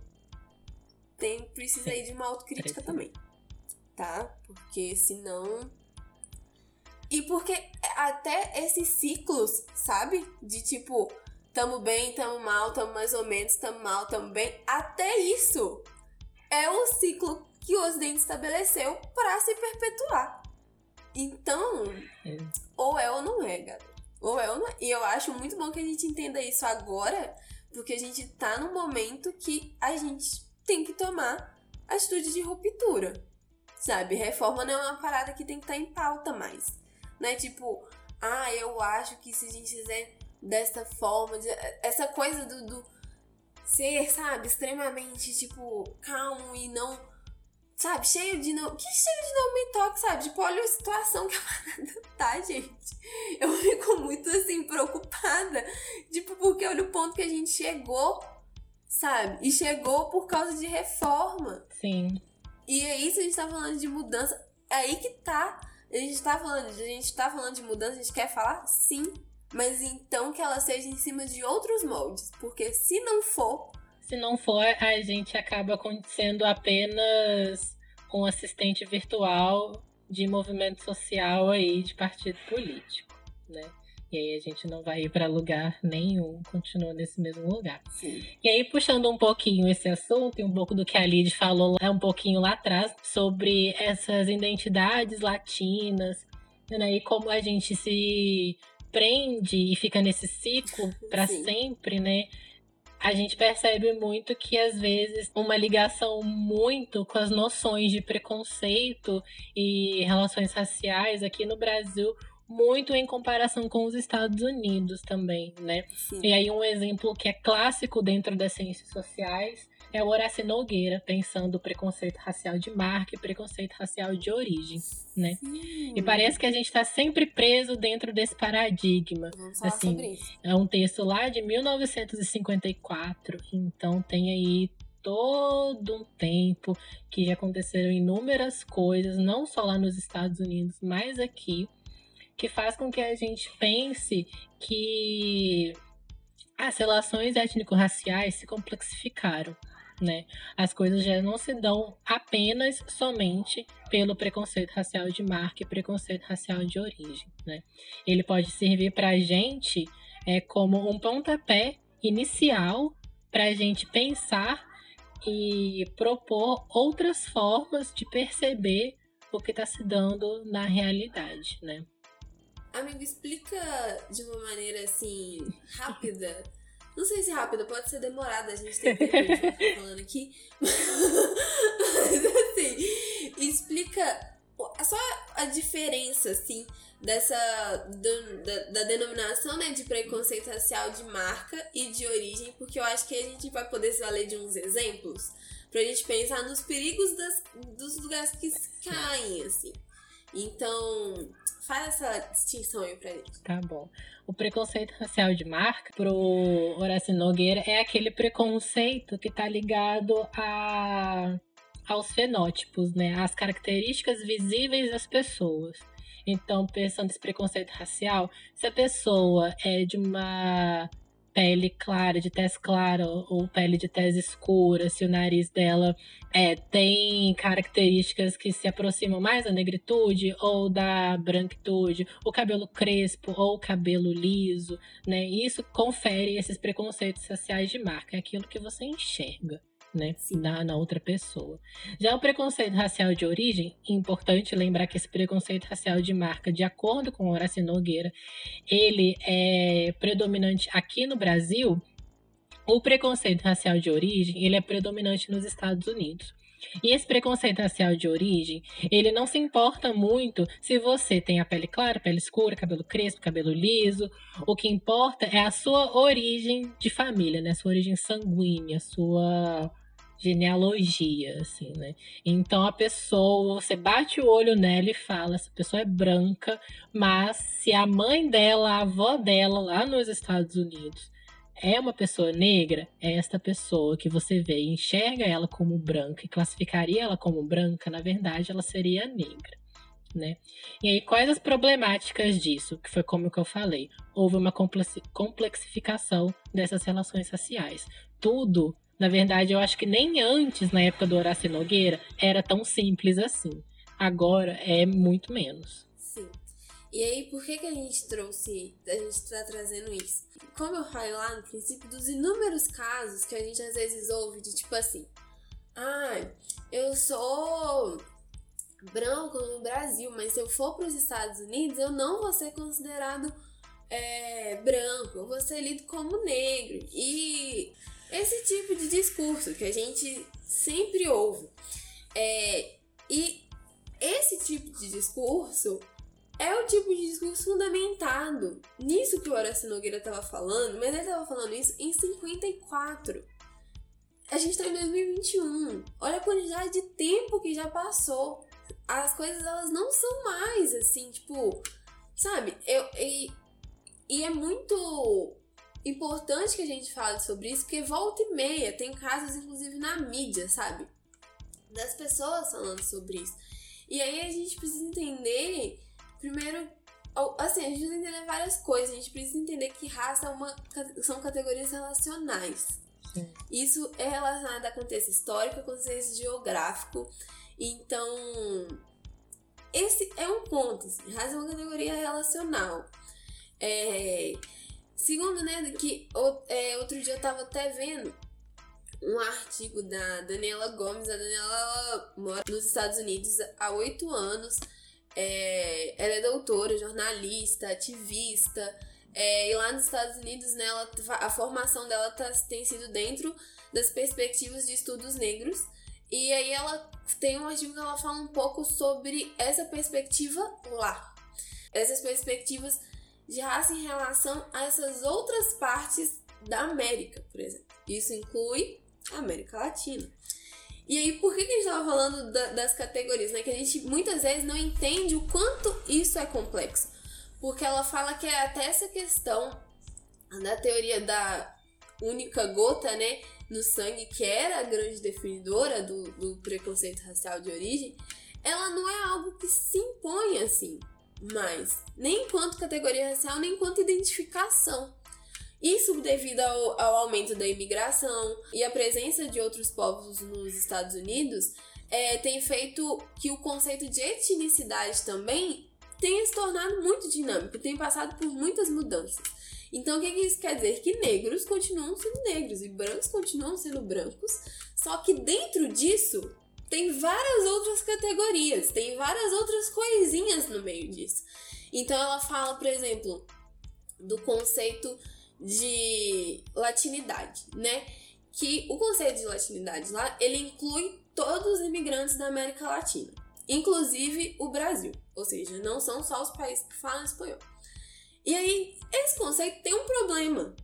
tem, precisa aí de uma autocrítica também. Tá? Porque senão. E porque até esses ciclos, sabe? De tipo, tamo bem, tamo mal, tamo mais ou menos, tamo mal, tamo bem. Até isso é o ciclo que o Ocidente estabeleceu para se perpetuar. Então,
É.
ou é ou não é, galera. Ou é ou não é. E eu acho muito bom que a gente entenda isso agora, porque a gente tá num momento que a gente tem que tomar atitude de ruptura. Sabe? Reforma não é uma parada que tem que estar em pauta mais. Não é tipo, ah, eu acho que se a gente fizer desta forma, essa coisa do, do ser, sabe, extremamente, tipo, calmo e não. Sabe, cheio de não. Que cheio de não me toque, sabe? Tipo, olha a situação que a parada [LAUGHS] tá, gente. Eu fico muito assim, preocupada. Tipo, porque olha o ponto que a gente chegou, sabe? E chegou por causa de reforma.
Sim.
E é isso, a gente tá falando de mudança. É aí que tá. A gente tá falando, a gente tá falando de mudança, a gente quer falar? Sim. Mas então que ela seja em cima de outros moldes. Porque se não for,
Se não for, a gente acaba sendo apenas um assistente virtual de movimento social aí de partido político, né? E aí a gente não vai ir para lugar nenhum, continua nesse mesmo lugar.
sim.
E aí, puxando um pouquinho esse assunto e um pouco do que a Lid falou é um pouquinho lá atrás sobre essas identidades latinas, né? E como a gente se prende e fica nesse ciclo para sempre, né? A gente percebe muito que às vezes uma ligação muito com as noções de preconceito e relações raciais aqui no Brasil, muito em comparação com os Estados Unidos também, né?
sim.
E aí um exemplo que é clássico dentro das ciências sociais é o Horácio Nogueira, pensando o preconceito racial de marca e preconceito racial de origem, né?
Sim.
E parece que a gente está sempre preso dentro desse paradigma.
Vamos falar
assim,
sobre isso.
É um texto lá de 1954, então tem aí todo um tempo que já aconteceram inúmeras coisas, não só lá nos Estados Unidos, mas aqui, que faz com que a gente pense que as relações étnico-raciais se complexificaram. Né? As coisas já não se dão apenas somente pelo preconceito racial de marca e preconceito racial de origem. Né? Ele pode servir para a gente é, como um pontapé inicial para a gente pensar e propor outras formas de perceber o que está se dando na realidade, né?
Amigo, explica de uma maneira assim, rápida. Não sei se rápida, pode ser demorada, a gente tem tempo de ficar falando aqui. [LAUGHS] Mas assim, explica só a diferença, assim, dessa da, da, denominação né, de preconceito racial de marca e de origem, porque eu acho que a gente vai poder se valer de uns exemplos pra gente pensar nos perigos das, dos lugares que caem, assim. Então, faz essa distinção aí pra gente.
Tá bom. O preconceito racial de marca, pro Horácio Nogueira, é aquele preconceito que tá ligado a, aos fenótipos, né? As características visíveis das pessoas. Então, pensando nesse preconceito racial, se a pessoa é de uma pele clara, de tez clara ou pele de tez escura, se o nariz dela é, tem características que se aproximam mais da negritude ou da branquitude, o cabelo crespo ou o cabelo liso, né? Isso confere esses preconceitos raciais de marca, é aquilo que você enxerga né, na, na outra pessoa. Já o preconceito racial de origem, importante lembrar que esse preconceito racial de marca, de acordo com Horácio Nogueira, ele é predominante aqui no Brasil. O preconceito racial de origem, ele é predominante nos Estados Unidos. E esse preconceito racial de origem, ele não se importa muito se você tem a pele clara, pele escura, cabelo crespo, cabelo liso. O que importa é a sua origem de família, né? Sua origem sanguínea, sua genealogia, assim, né? Então a pessoa, você bate o olho nela e fala, essa pessoa é branca, mas se a mãe dela, a avó dela lá nos Estados Unidos é uma pessoa negra, é esta pessoa que você vê e enxerga ela como branca e classificaria ela como branca, na verdade ela seria negra. Né? E aí, quais as problemáticas disso? Que foi como que eu falei. Houve uma complexificação dessas relações raciais. Tudo na verdade, eu acho que nem antes, na época do Horácio Nogueira, era tão simples assim. Agora é muito menos.
Sim. E aí, por que, que a gente trouxe, a gente está trazendo isso? Como eu falei lá no princípio, dos inúmeros casos que a gente às vezes ouve de tipo assim: ah, eu sou branco no Brasil, mas se eu for para os Estados Unidos, eu não vou ser considerado é, branco, eu vou ser lido como negro. E esse tipo de discurso que a gente sempre ouve. É, e esse tipo de discurso é o tipo de discurso fundamentado nisso que o Horácio Nogueira estava falando, mas ele estava falando isso em 54. A gente está em 2021. Olha a quantidade de tempo que já passou. As coisas elas não são mais assim, tipo, sabe? Eu, e, e é muito importante que a gente fale sobre isso, porque volta e meia tem casos, inclusive na mídia, sabe? Das pessoas falando sobre isso. E aí a gente precisa entender, primeiro, assim, a gente precisa entender várias coisas. A gente precisa entender que raça é uma, são categorias relacionais. Sim. Isso é relacionado a contexto histórico, a contexto geográfico. Então, esse é um ponto. Assim, raça é uma categoria relacional. É, Segundo, né, que é, outro dia eu tava até vendo um artigo da Daniela Gomes. A Daniela mora nos Estados Unidos há oito anos. É, ela é doutora, jornalista, ativista. É, e lá nos Estados Unidos, né, ela, a formação dela tá, tem sido dentro das perspectivas de estudos negros. E aí ela tem um artigo que ela fala um pouco sobre essa perspectiva lá. Essas perspectivas de raça em relação a essas outras partes da América, por exemplo. Isso inclui a América Latina. E aí, por que, a gente estava falando da, das categorias? Né? Que a gente muitas vezes não entende o quanto isso é complexo. Porque ela fala que é até essa questão da teoria da única gota, né? No sangue, que era a grande definidora do, do preconceito racial de origem, ela não é algo que se impõe assim mais, nem enquanto categoria racial, nem enquanto identificação. Isso devido ao, ao aumento da imigração e a presença de outros povos nos Estados Unidos é, tem feito que o conceito de etnicidade também tenha se tornado muito dinâmico, tem passado por muitas mudanças. Então, o que, que isso quer dizer? Que negros continuam sendo negros e brancos continuam sendo brancos, só que dentro disso tem várias outras categorias, tem várias outras coisinhas no meio disso. Então ela fala, por exemplo, do conceito de latinidade, né? Que o conceito de latinidade lá, ele inclui todos os imigrantes da América Latina. inclusive o Brasil. Ou seja, não são só os países que falam espanhol. E aí, esse conceito tem um problema.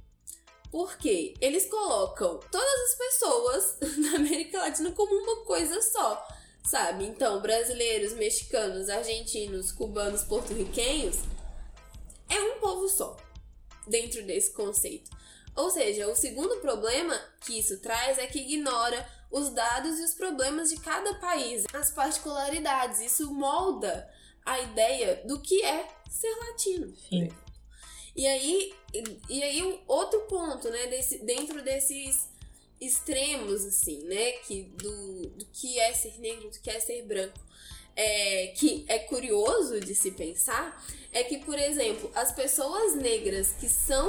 Porque eles colocam todas as pessoas [LAUGHS] da América Latina como uma coisa só, sabe? Então, brasileiros, mexicanos, argentinos, cubanos, porto-riquenhos é um povo só dentro desse conceito. Ou seja, o segundo problema que isso traz é que ignora os dados e os problemas de cada país, as particularidades. Isso molda a ideia do que é ser latino.
Sim.
E aí, e aí um outro ponto, né, desse, dentro desses extremos, assim, né, que do, do que é ser negro, do que é ser branco, é, que é curioso de se pensar, é que, por exemplo, as pessoas negras que são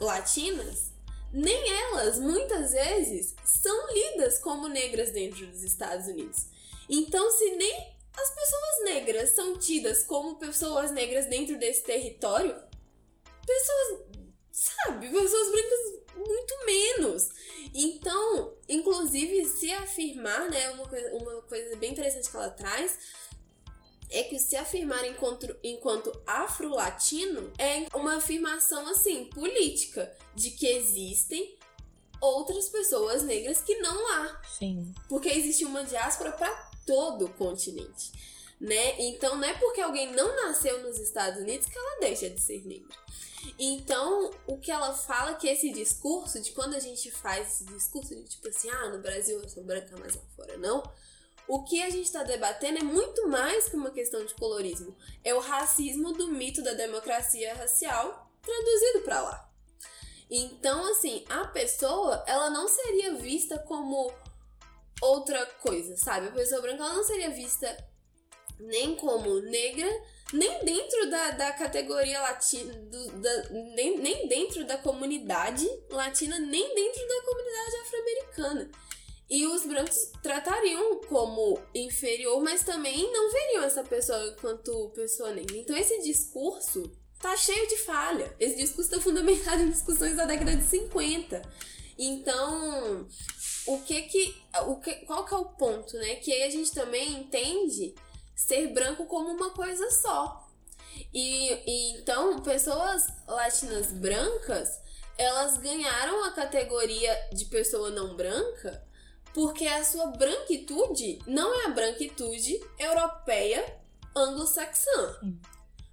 latinas, nem elas, muitas vezes, são lidas como negras dentro dos Estados Unidos. Então, se nem as pessoas negras são tidas como pessoas negras dentro desse território, pessoas, sabe, pessoas brancas muito menos. Então, inclusive, se afirmar, né, uma coisa, uma coisa bem interessante que ela traz é que se afirmar enquanto, enquanto afro-latino é uma afirmação assim política de que existem outras pessoas negras que não há.
Sim.
Porque existe uma diáspora para todo o continente, né? Então não é porque alguém não nasceu nos Estados Unidos que ela deixa de ser negra. Então, o que ela fala é que esse discurso de quando a gente faz esse discurso de tipo assim, ah, no Brasil eu sou branca, mas lá fora não, o que a gente está debatendo é muito mais que uma questão de colorismo. É o racismo do mito da democracia racial traduzido para lá. Então, assim, a pessoa, ela não seria vista como outra coisa, sabe? A pessoa branca, ela não seria vista nem como negra, nem dentro da, da categoria latina, do, da, nem, nem dentro da comunidade latina, nem dentro da comunidade afro-americana. E os brancos tratariam como inferior, mas também não veriam essa pessoa enquanto pessoa negra. Então esse discurso tá cheio de falha. Esse discurso está fundamentado em discussões da década de 50. Então, o que que, o que qual que é o ponto, né? Que aí a gente também entende ser branco como uma coisa só. E, e então, pessoas latinas brancas, elas ganharam a categoria de pessoa não branca porque a sua branquitude não é a branquitude europeia anglo-saxã.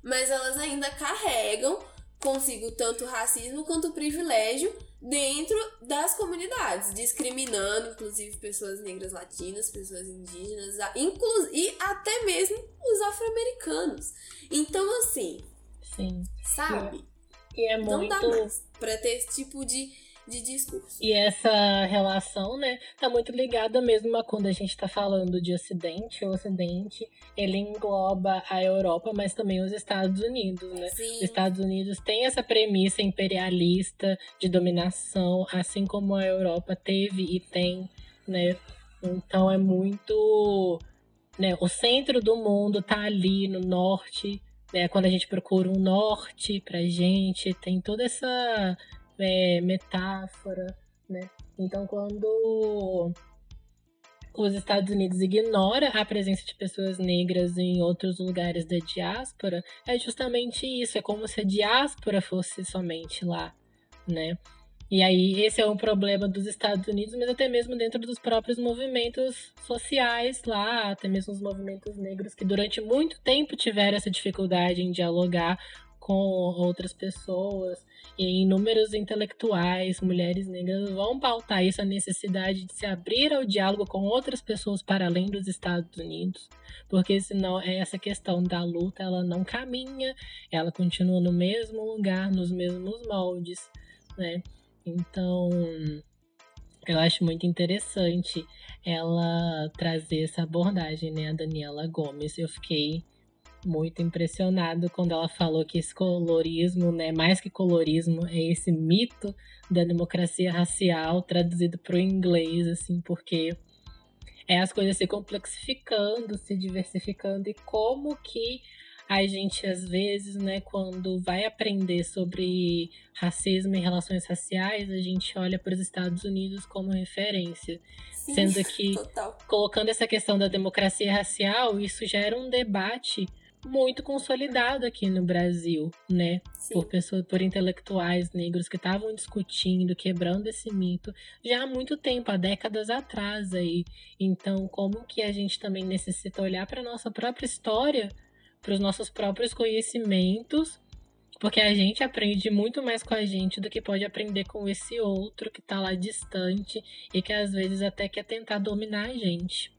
Mas elas ainda carregam consigo tanto racismo quanto privilégio dentro das comunidades, discriminando inclusive pessoas negras latinas, pessoas indígenas inclu e até mesmo os afro-americanos. Então, assim,
Sim.
sabe?
E é
Não
muito.
dá mais pra ter esse tipo de de discurso.
E essa relação, né, tá muito ligada mesmo a quando a gente tá falando de Ocidente. O Ocidente, ele engloba a Europa, mas também os Estados Unidos, né?
Sim.
Os Estados Unidos tem essa premissa imperialista de dominação, assim como a Europa teve e tem, né? Então é muito, né, o centro do mundo tá ali no norte, né? Quando a gente procura um norte pra gente, tem toda essa é, metáfora, né? Então, quando os Estados Unidos ignora a presença de pessoas negras em outros lugares da diáspora, é justamente isso. É como se a diáspora fosse somente lá, né? E aí, esse é um problema dos Estados Unidos, mas até mesmo dentro dos próprios movimentos sociais lá, até mesmo os movimentos negros que durante muito tempo tiveram essa dificuldade em dialogar com outras pessoas e inúmeros intelectuais, mulheres negras vão pautar isso, a necessidade de se abrir ao diálogo com outras pessoas para além dos Estados Unidos, porque senão essa questão da luta ela não caminha, ela continua no mesmo lugar, nos mesmos moldes, né? Então, eu acho muito interessante ela trazer essa abordagem, né, a Daniela Gomes. Eu fiquei muito impressionado quando ela falou que esse colorismo, né, mais que colorismo, é esse mito da democracia racial traduzido para o inglês, assim, porque é as coisas se complexificando, se diversificando e como que
a gente às vezes, né, quando vai aprender sobre racismo e relações raciais, a gente olha para os Estados Unidos como referência,
Sim,
sendo que [LAUGHS]
total.
colocando essa questão da democracia racial, isso gera um debate muito consolidado aqui no Brasil, né?
Sim.
Por pessoas, por intelectuais negros que estavam discutindo, quebrando esse mito já há muito tempo, há décadas atrás aí. Então, como que a gente também necessita olhar para nossa própria história, para os nossos próprios conhecimentos, porque a gente aprende muito mais com a gente do que pode aprender com esse outro que está lá distante e que às vezes até quer tentar dominar a gente.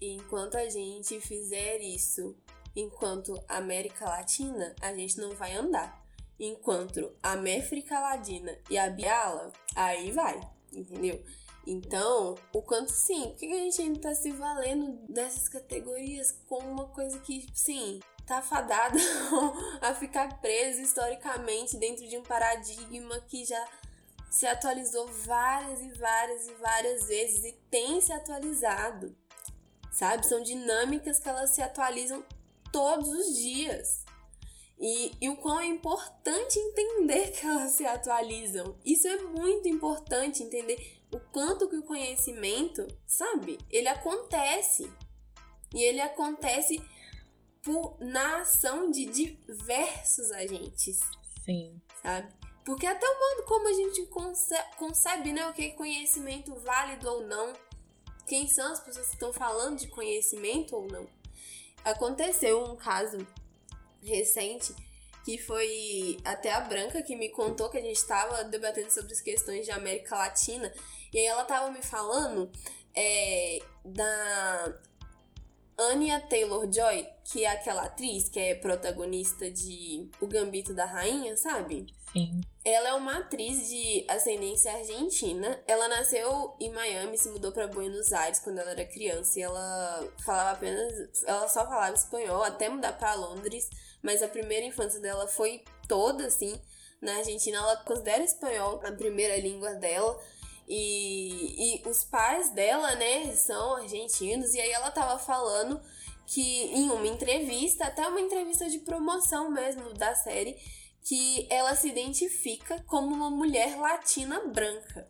E enquanto a gente fizer isso enquanto América Latina, a gente não vai andar. Enquanto a América Latina e a Biala, aí vai, entendeu? Então, o quanto sim, por que a gente ainda tá se valendo dessas categorias como uma coisa que, sim, tá fadada [LAUGHS] a ficar preso historicamente dentro de um paradigma que já se atualizou várias e várias e várias vezes e tem se atualizado. Sabe? São dinâmicas que elas se atualizam todos os dias. E, e, o quão é importante entender que elas se atualizam. Isso é muito importante entender o quanto que o conhecimento, sabe, ele acontece. E ele acontece por, na ação de diversos agentes.
Sim.
Sabe? Porque até o modo como a gente concebe, concebe né, o que é conhecimento válido ou não, quem são as pessoas que estão falando de conhecimento ou não. Aconteceu um caso recente que foi até a Branca que me contou que a gente estava debatendo sobre as questões de América Latina e aí ela estava me falando é, da Anya Taylor-Joy, que é aquela atriz que é protagonista de O Gambito da Rainha, sabe?
Sim.
Ela é uma atriz de ascendência argentina. Ela nasceu em Miami, se mudou para Buenos Aires quando ela era criança e ela falava apenas, ela só falava espanhol até mudar para Londres, mas a primeira infância dela foi toda assim na Argentina. Ela considera espanhol a primeira língua dela. E, e os pais dela, né, são argentinos, e aí ela tava falando que em uma entrevista, até uma entrevista de promoção mesmo da série, que ela se identifica como uma mulher latina branca.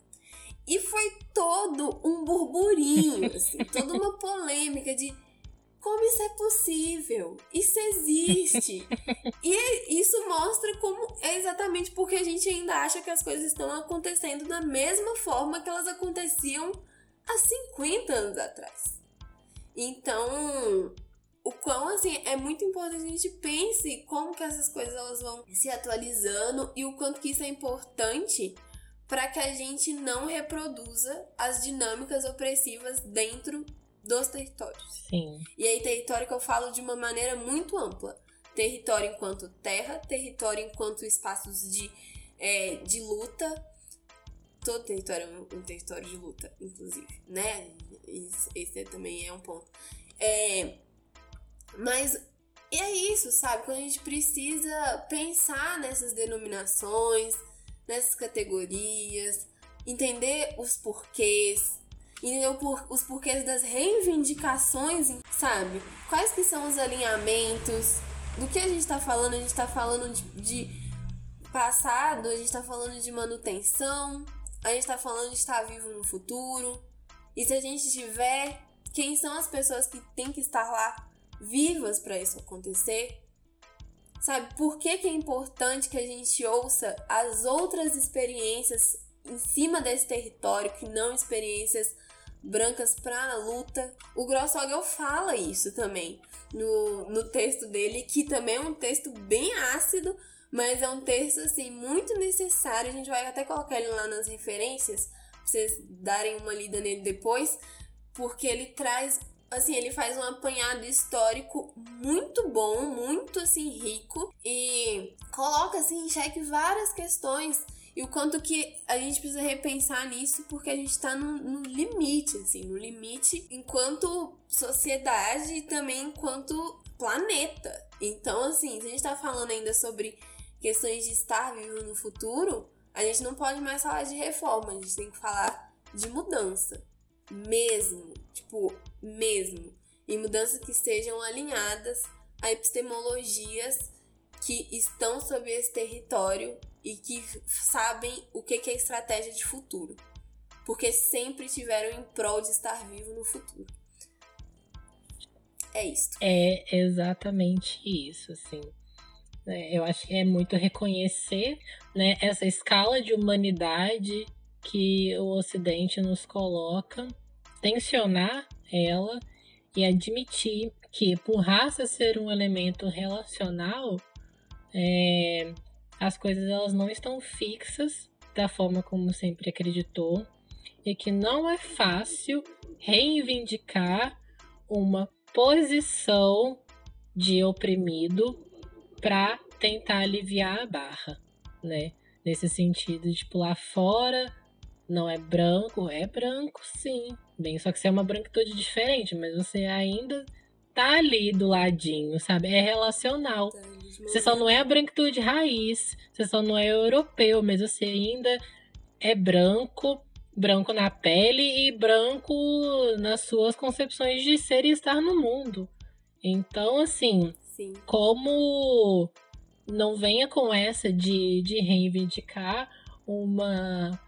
E foi todo um burburinho, assim, [LAUGHS] toda uma polêmica de como isso é possível? Isso existe. e isso mostra como é exatamente porque a gente ainda acha que as coisas estão acontecendo da mesma forma que elas aconteciam há 50 anos atrás. Então, o quão assim é muito importante a gente pense como que essas coisas elas vão se atualizando e o quanto que isso é importante para que a gente não reproduza as dinâmicas opressivas dentro dos territórios.
Sim.
E aí, território que eu falo de uma maneira muito ampla. Território enquanto terra, território enquanto espaços de, é, de luta. Todo território é um território de luta, inclusive, né? Esse também é um ponto. É, mas é isso, sabe? Quando a gente precisa pensar nessas denominações, nessas categorias, entender os porquês, entendeu? Por, os porquês das reivindicações, sabe? Quais que são os alinhamentos? Do que a gente tá falando? A gente tá falando de, de passado, a gente tá falando de manutenção, a gente tá falando de estar vivo no futuro. E se a gente tiver, quem são as pessoas que tem que estar lá vivas para isso acontecer? Sabe, por que, que é importante que a gente ouça as outras experiências em cima desse território, que não experiências brancas para a luta. O Grossogel fala isso também no, no texto dele, que também é um texto bem ácido, mas é um texto assim muito necessário. A gente vai até colocar ele lá nas referências pra vocês darem uma lida nele depois, porque ele traz assim, ele faz um apanhado histórico muito bom, muito assim rico e coloca assim em xeque várias questões e o quanto que a gente precisa repensar nisso porque a gente tá no, no limite, assim, no limite enquanto sociedade e também enquanto planeta. Então, assim, se a gente tá falando ainda sobre questões de estar vivo no futuro, a gente não pode mais falar de reforma, a gente tem que falar de mudança. Mesmo, tipo, mesmo. E mudanças que estejam alinhadas a epistemologias que estão sobre esse território e que sabem o que é estratégia de futuro. Porque sempre tiveram em prol de estar vivo no futuro. É isso.
É exatamente isso, assim. É, eu acho que é muito reconhecer né, essa escala de humanidade que o Ocidente nos coloca, tensionar ela e admitir que, por raça ser um elemento relacional, é, as coisas elas não estão fixas da forma como sempre acreditou e que não é fácil reivindicar uma posição de oprimido para tentar aliviar a barra, né? Nesse sentido de pular fora, não é branco, é branco sim, bem, só que você é uma branquitude diferente, mas você ainda tá ali do ladinho, sabe? É relacional. Tá você só não é a branquitude raiz, você só não é europeu, mas você ainda é branco, branco na pele e branco nas suas concepções de ser e estar no mundo. Então, assim,
Sim.
como não venha com essa de, de reivindicar uma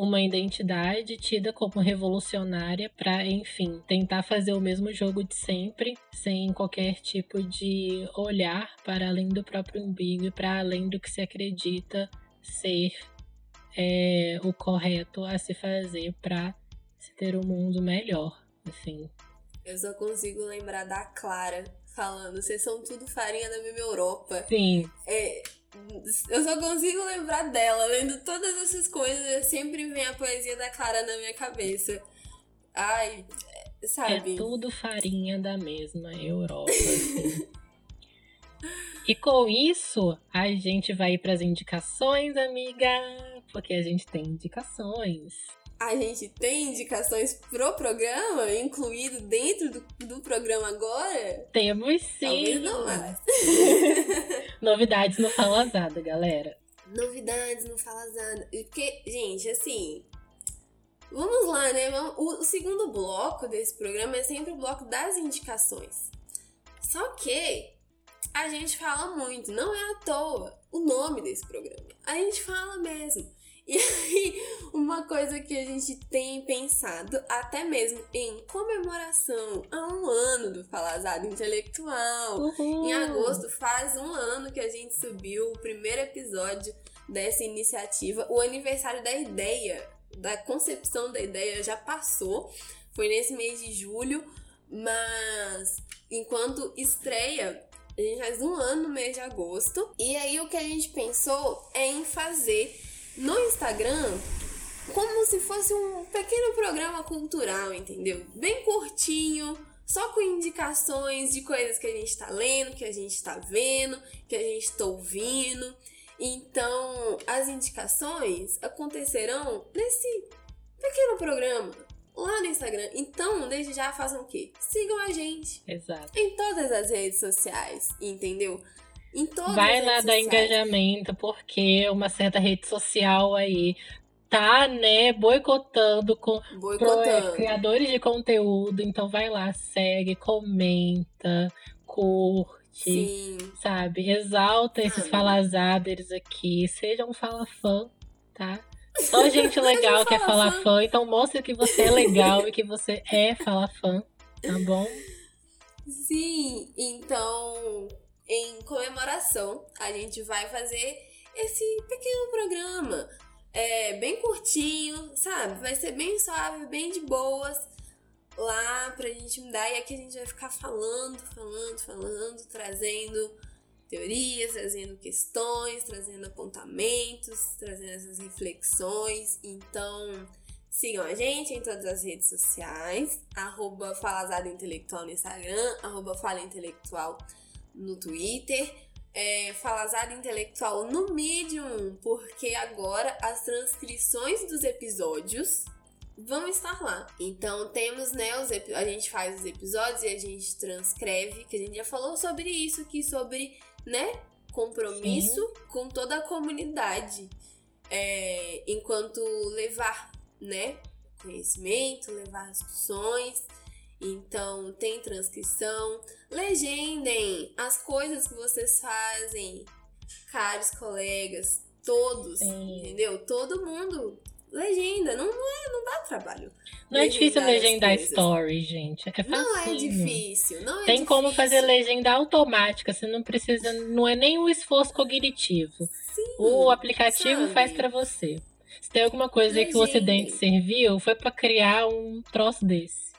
uma identidade tida como revolucionária para, enfim, tentar fazer o mesmo jogo de sempre, sem qualquer tipo de olhar para além do próprio umbigo e para além do que se acredita ser é, o correto a se fazer para se ter um mundo melhor, assim.
Eu só consigo lembrar da Clara falando, vocês são tudo farinha da mesma Europa.
Sim.
É, eu só consigo lembrar dela. Lendo todas essas coisas, sempre vem a poesia da Clara na minha cabeça. Ai, sabe?
É tudo farinha da mesma Europa. Assim. e com isso, a gente vai para as indicações, amiga. Porque a gente tem indicações
a gente tem indicações pro programa, incluído dentro do, do programa agora?
Temos sim.
Talvez não mais. [LAUGHS]
Novidades no Falazada, galera.
Novidades no Falazada. Porque, gente, assim. Vamos lá, né? O, o segundo bloco desse programa é sempre o bloco das indicações. Só que a gente fala muito, não é à toa o nome desse programa. A gente fala mesmo. E aí, uma coisa que a gente tem pensado, até mesmo em comemoração a um ano do Falazado Intelectual. Uhum. Em agosto faz um ano que a gente subiu o primeiro episódio dessa iniciativa. O aniversário da ideia, da concepção da ideia já passou. Foi nesse mês de julho, mas enquanto estreia, a gente faz um ano no mês de agosto. E aí o que a gente pensou é em fazer no Instagram como se fosse um pequeno programa cultural, entendeu? Bem curtinho, só com indicações de coisas que a gente tá lendo, que a gente tá vendo, que a gente tá ouvindo. Então, as indicações acontecerão nesse pequeno programa lá no Instagram. Então, desde já façam o quê? Sigam a gente.
Exato.
Em todas as redes sociais, entendeu? Em todas
Vai
lá
dar engajamento, porque uma certa rede social aí tá, né, boicotando com
boicotando.
criadores de conteúdo. Então vai lá, segue, comenta, curte.
Sim.
Sabe? Exalta esses ah, aqui. Seja um fala fã, tá? Só [LAUGHS] gente legal que é fala fã. fã. Então mostre que você é legal e que você é fala fã, tá bom?
Sim, então em comemoração, a gente vai fazer esse pequeno programa. É bem curtinho, sabe? Vai ser bem suave, bem de boas lá pra gente me dar. E aqui a gente vai ficar falando, falando, falando, trazendo teorias, trazendo questões, trazendo apontamentos, trazendo essas reflexões. Então, sigam a gente em todas as redes sociais, arroba Falazada Intelectual no Instagram, arroba Fala Intelectual no Twitter, é, Falazada Intelectual no Medium, porque agora as transcrições dos episódios vão estar lá. Então temos, né, os a gente faz os episódios e a gente transcreve, que a gente já falou sobre isso aqui, sobre, né, compromisso Sim. com toda a comunidade. É, enquanto levar, né, conhecimento, levar discussões Então, tem transcrição. Legendem as coisas que vocês fazem, caros colegas, todos,
Sim.
entendeu? Todo mundo. Legenda, não, não, é, não dá trabalho.
Não é difícil
Legendar
legendar story, gente. É facinho.
Não é difícil, não é
Tem como
difícil.
fazer legenda automática, você não precisa, não é nem o esforço cognitivo.
Sim,
O aplicativo
sabe?
faz pra você. Se tem alguma coisa aí que o. Ocidente serviu, foi pra criar um troço desse.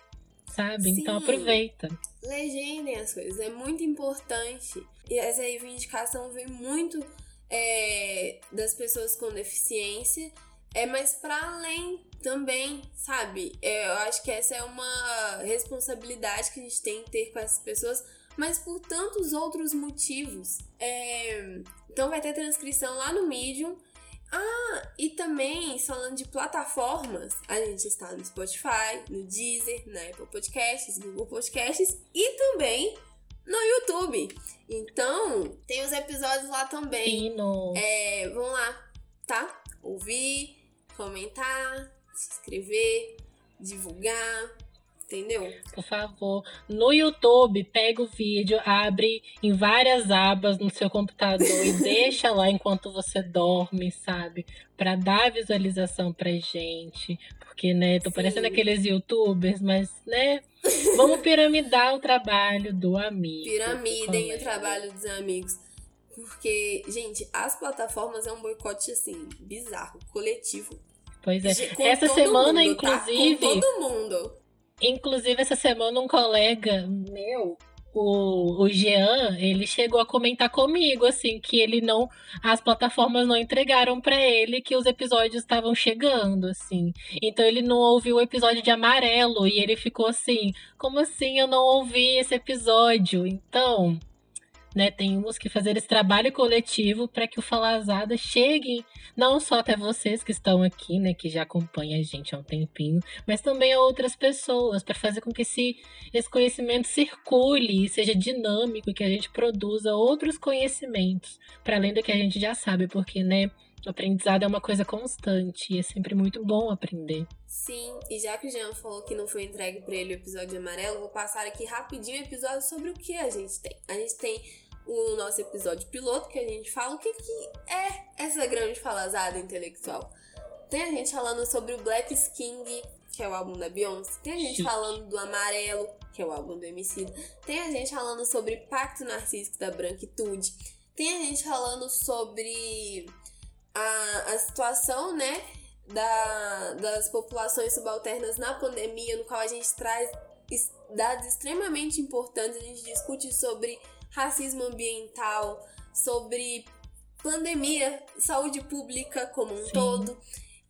Sabe? Então
Sim.
aproveita.
Legendem as coisas, é muito importante. E essa reivindicação vem muito é, das pessoas com deficiência, é mas para além também, sabe? É, eu acho que essa é uma responsabilidade que a gente tem que ter com essas pessoas, mas por tantos outros motivos. É, então vai ter transcrição lá no Medium. Ah, e também, falando de plataformas, a gente está no Spotify, no Deezer, na Apple Podcasts, Google Podcasts e também no YouTube. Então, tem os episódios lá também.
Pino.
É, vão lá, tá? Ouvir, comentar, se inscrever, divulgar, entendeu?
Por favor, no YouTube, pega o vídeo, abre em várias abas no seu computador e [LAUGHS] deixa lá enquanto você dorme, sabe? Pra dar visualização pra gente. Porque, né, tô
Sim.
parecendo aqueles youtubers, mas, né, vamos piramidar o trabalho do amigo.
Piramidem o
colega.
trabalho dos amigos. Porque, gente, as plataformas é um boicote assim, bizarro, coletivo.
Pois é. Essa semana,
mundo, tá?
inclusive,
Com todo mundo.
Inclusive, essa semana, um colega meu, o, o Jean, ele chegou a comentar comigo, assim, que ele não. As plataformas não entregaram pra ele que os episódios estavam chegando, assim. Então ele não ouviu o episódio de amarelo e ele ficou assim: como assim eu não ouvi esse episódio? Então. Né, temos que fazer esse trabalho coletivo para que o Falazada chegue não só até vocês que estão aqui, né, que já acompanham a gente há um tempinho, mas também a outras pessoas, para fazer com que esse, esse conhecimento circule seja dinâmico e que a gente produza outros conhecimentos, para além do que a gente já sabe, porque, né, o aprendizado é uma coisa constante e é sempre muito bom aprender.
Sim, e já que o Jean falou que não foi entregue pra ele o episódio amarelo, vou passar aqui rapidinho o episódio sobre o que a gente tem. A gente tem o nosso episódio piloto, que a gente fala o que, que é essa grande falazada intelectual. Tem a gente falando sobre o Black King, que é o álbum da Beyoncé. Tem a gente falando do Amarelo, que é o álbum do Emicida. Tem a gente falando sobre Pacto Narcísico da Branquitude. Tem a gente falando sobre a, a situação, né, da, das populações subalternas na pandemia, no qual a gente traz dados extremamente importantes. A gente discute sobre racismo ambiental, sobre pandemia, saúde pública como um
Sim.
todo.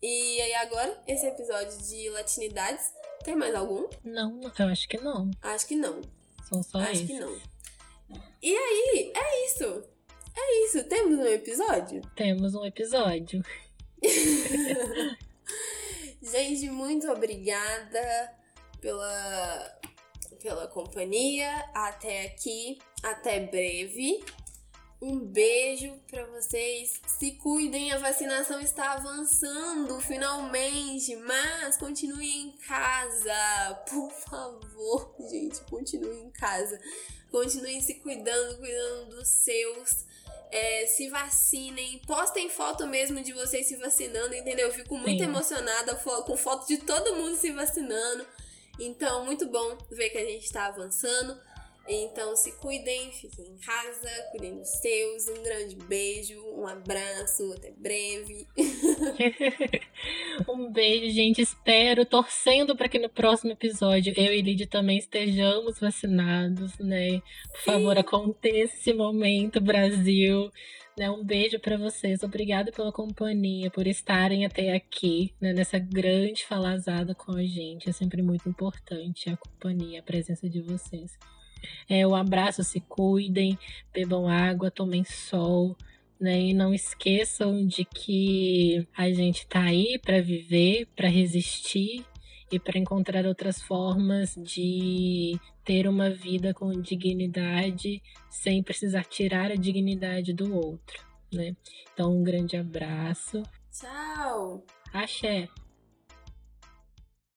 E aí agora, esse episódio de latinidades, tem mais algum?
Não, eu acho que não.
Acho que não.
São só
Acho
esses.
que não. E aí, é isso. É isso. Temos um episódio?
Temos um episódio. [LAUGHS]
Gente, muito obrigada pela, pela companhia. Até aqui. Até breve. Um beijo pra vocês. Se cuidem, a vacinação está avançando finalmente, mas continuem em casa. Por favor, [LAUGHS] gente, continuem em casa. Continuem se cuidando, cuidando dos seus. É, se vacinem, postem foto mesmo de vocês se vacinando, entendeu? Eu fico muito
Sim.
emocionada com foto de todo mundo se vacinando. Então, muito bom ver que a gente tá avançando. Então, se cuidem, fiquem em casa, cuidem dos seus. Um grande beijo, um abraço, até breve. [LAUGHS]
um beijo, gente. Espero, torcendo para que no próximo episódio eu e Lid também estejamos vacinados, né? Por favor, aconteça esse momento, Brasil. Né, um beijo para vocês. Obrigada pela companhia, por estarem até aqui, né, nessa grande falazada com a gente. É sempre muito importante a companhia, a presença de vocês. É, um abraço, se cuidem, bebam água, tomem sol, né? E não esqueçam de que a gente tá aí para viver, para resistir e para encontrar outras formas de ter uma vida com dignidade sem precisar tirar a dignidade do outro, né? Então, um grande abraço.
Tchau!
Axé!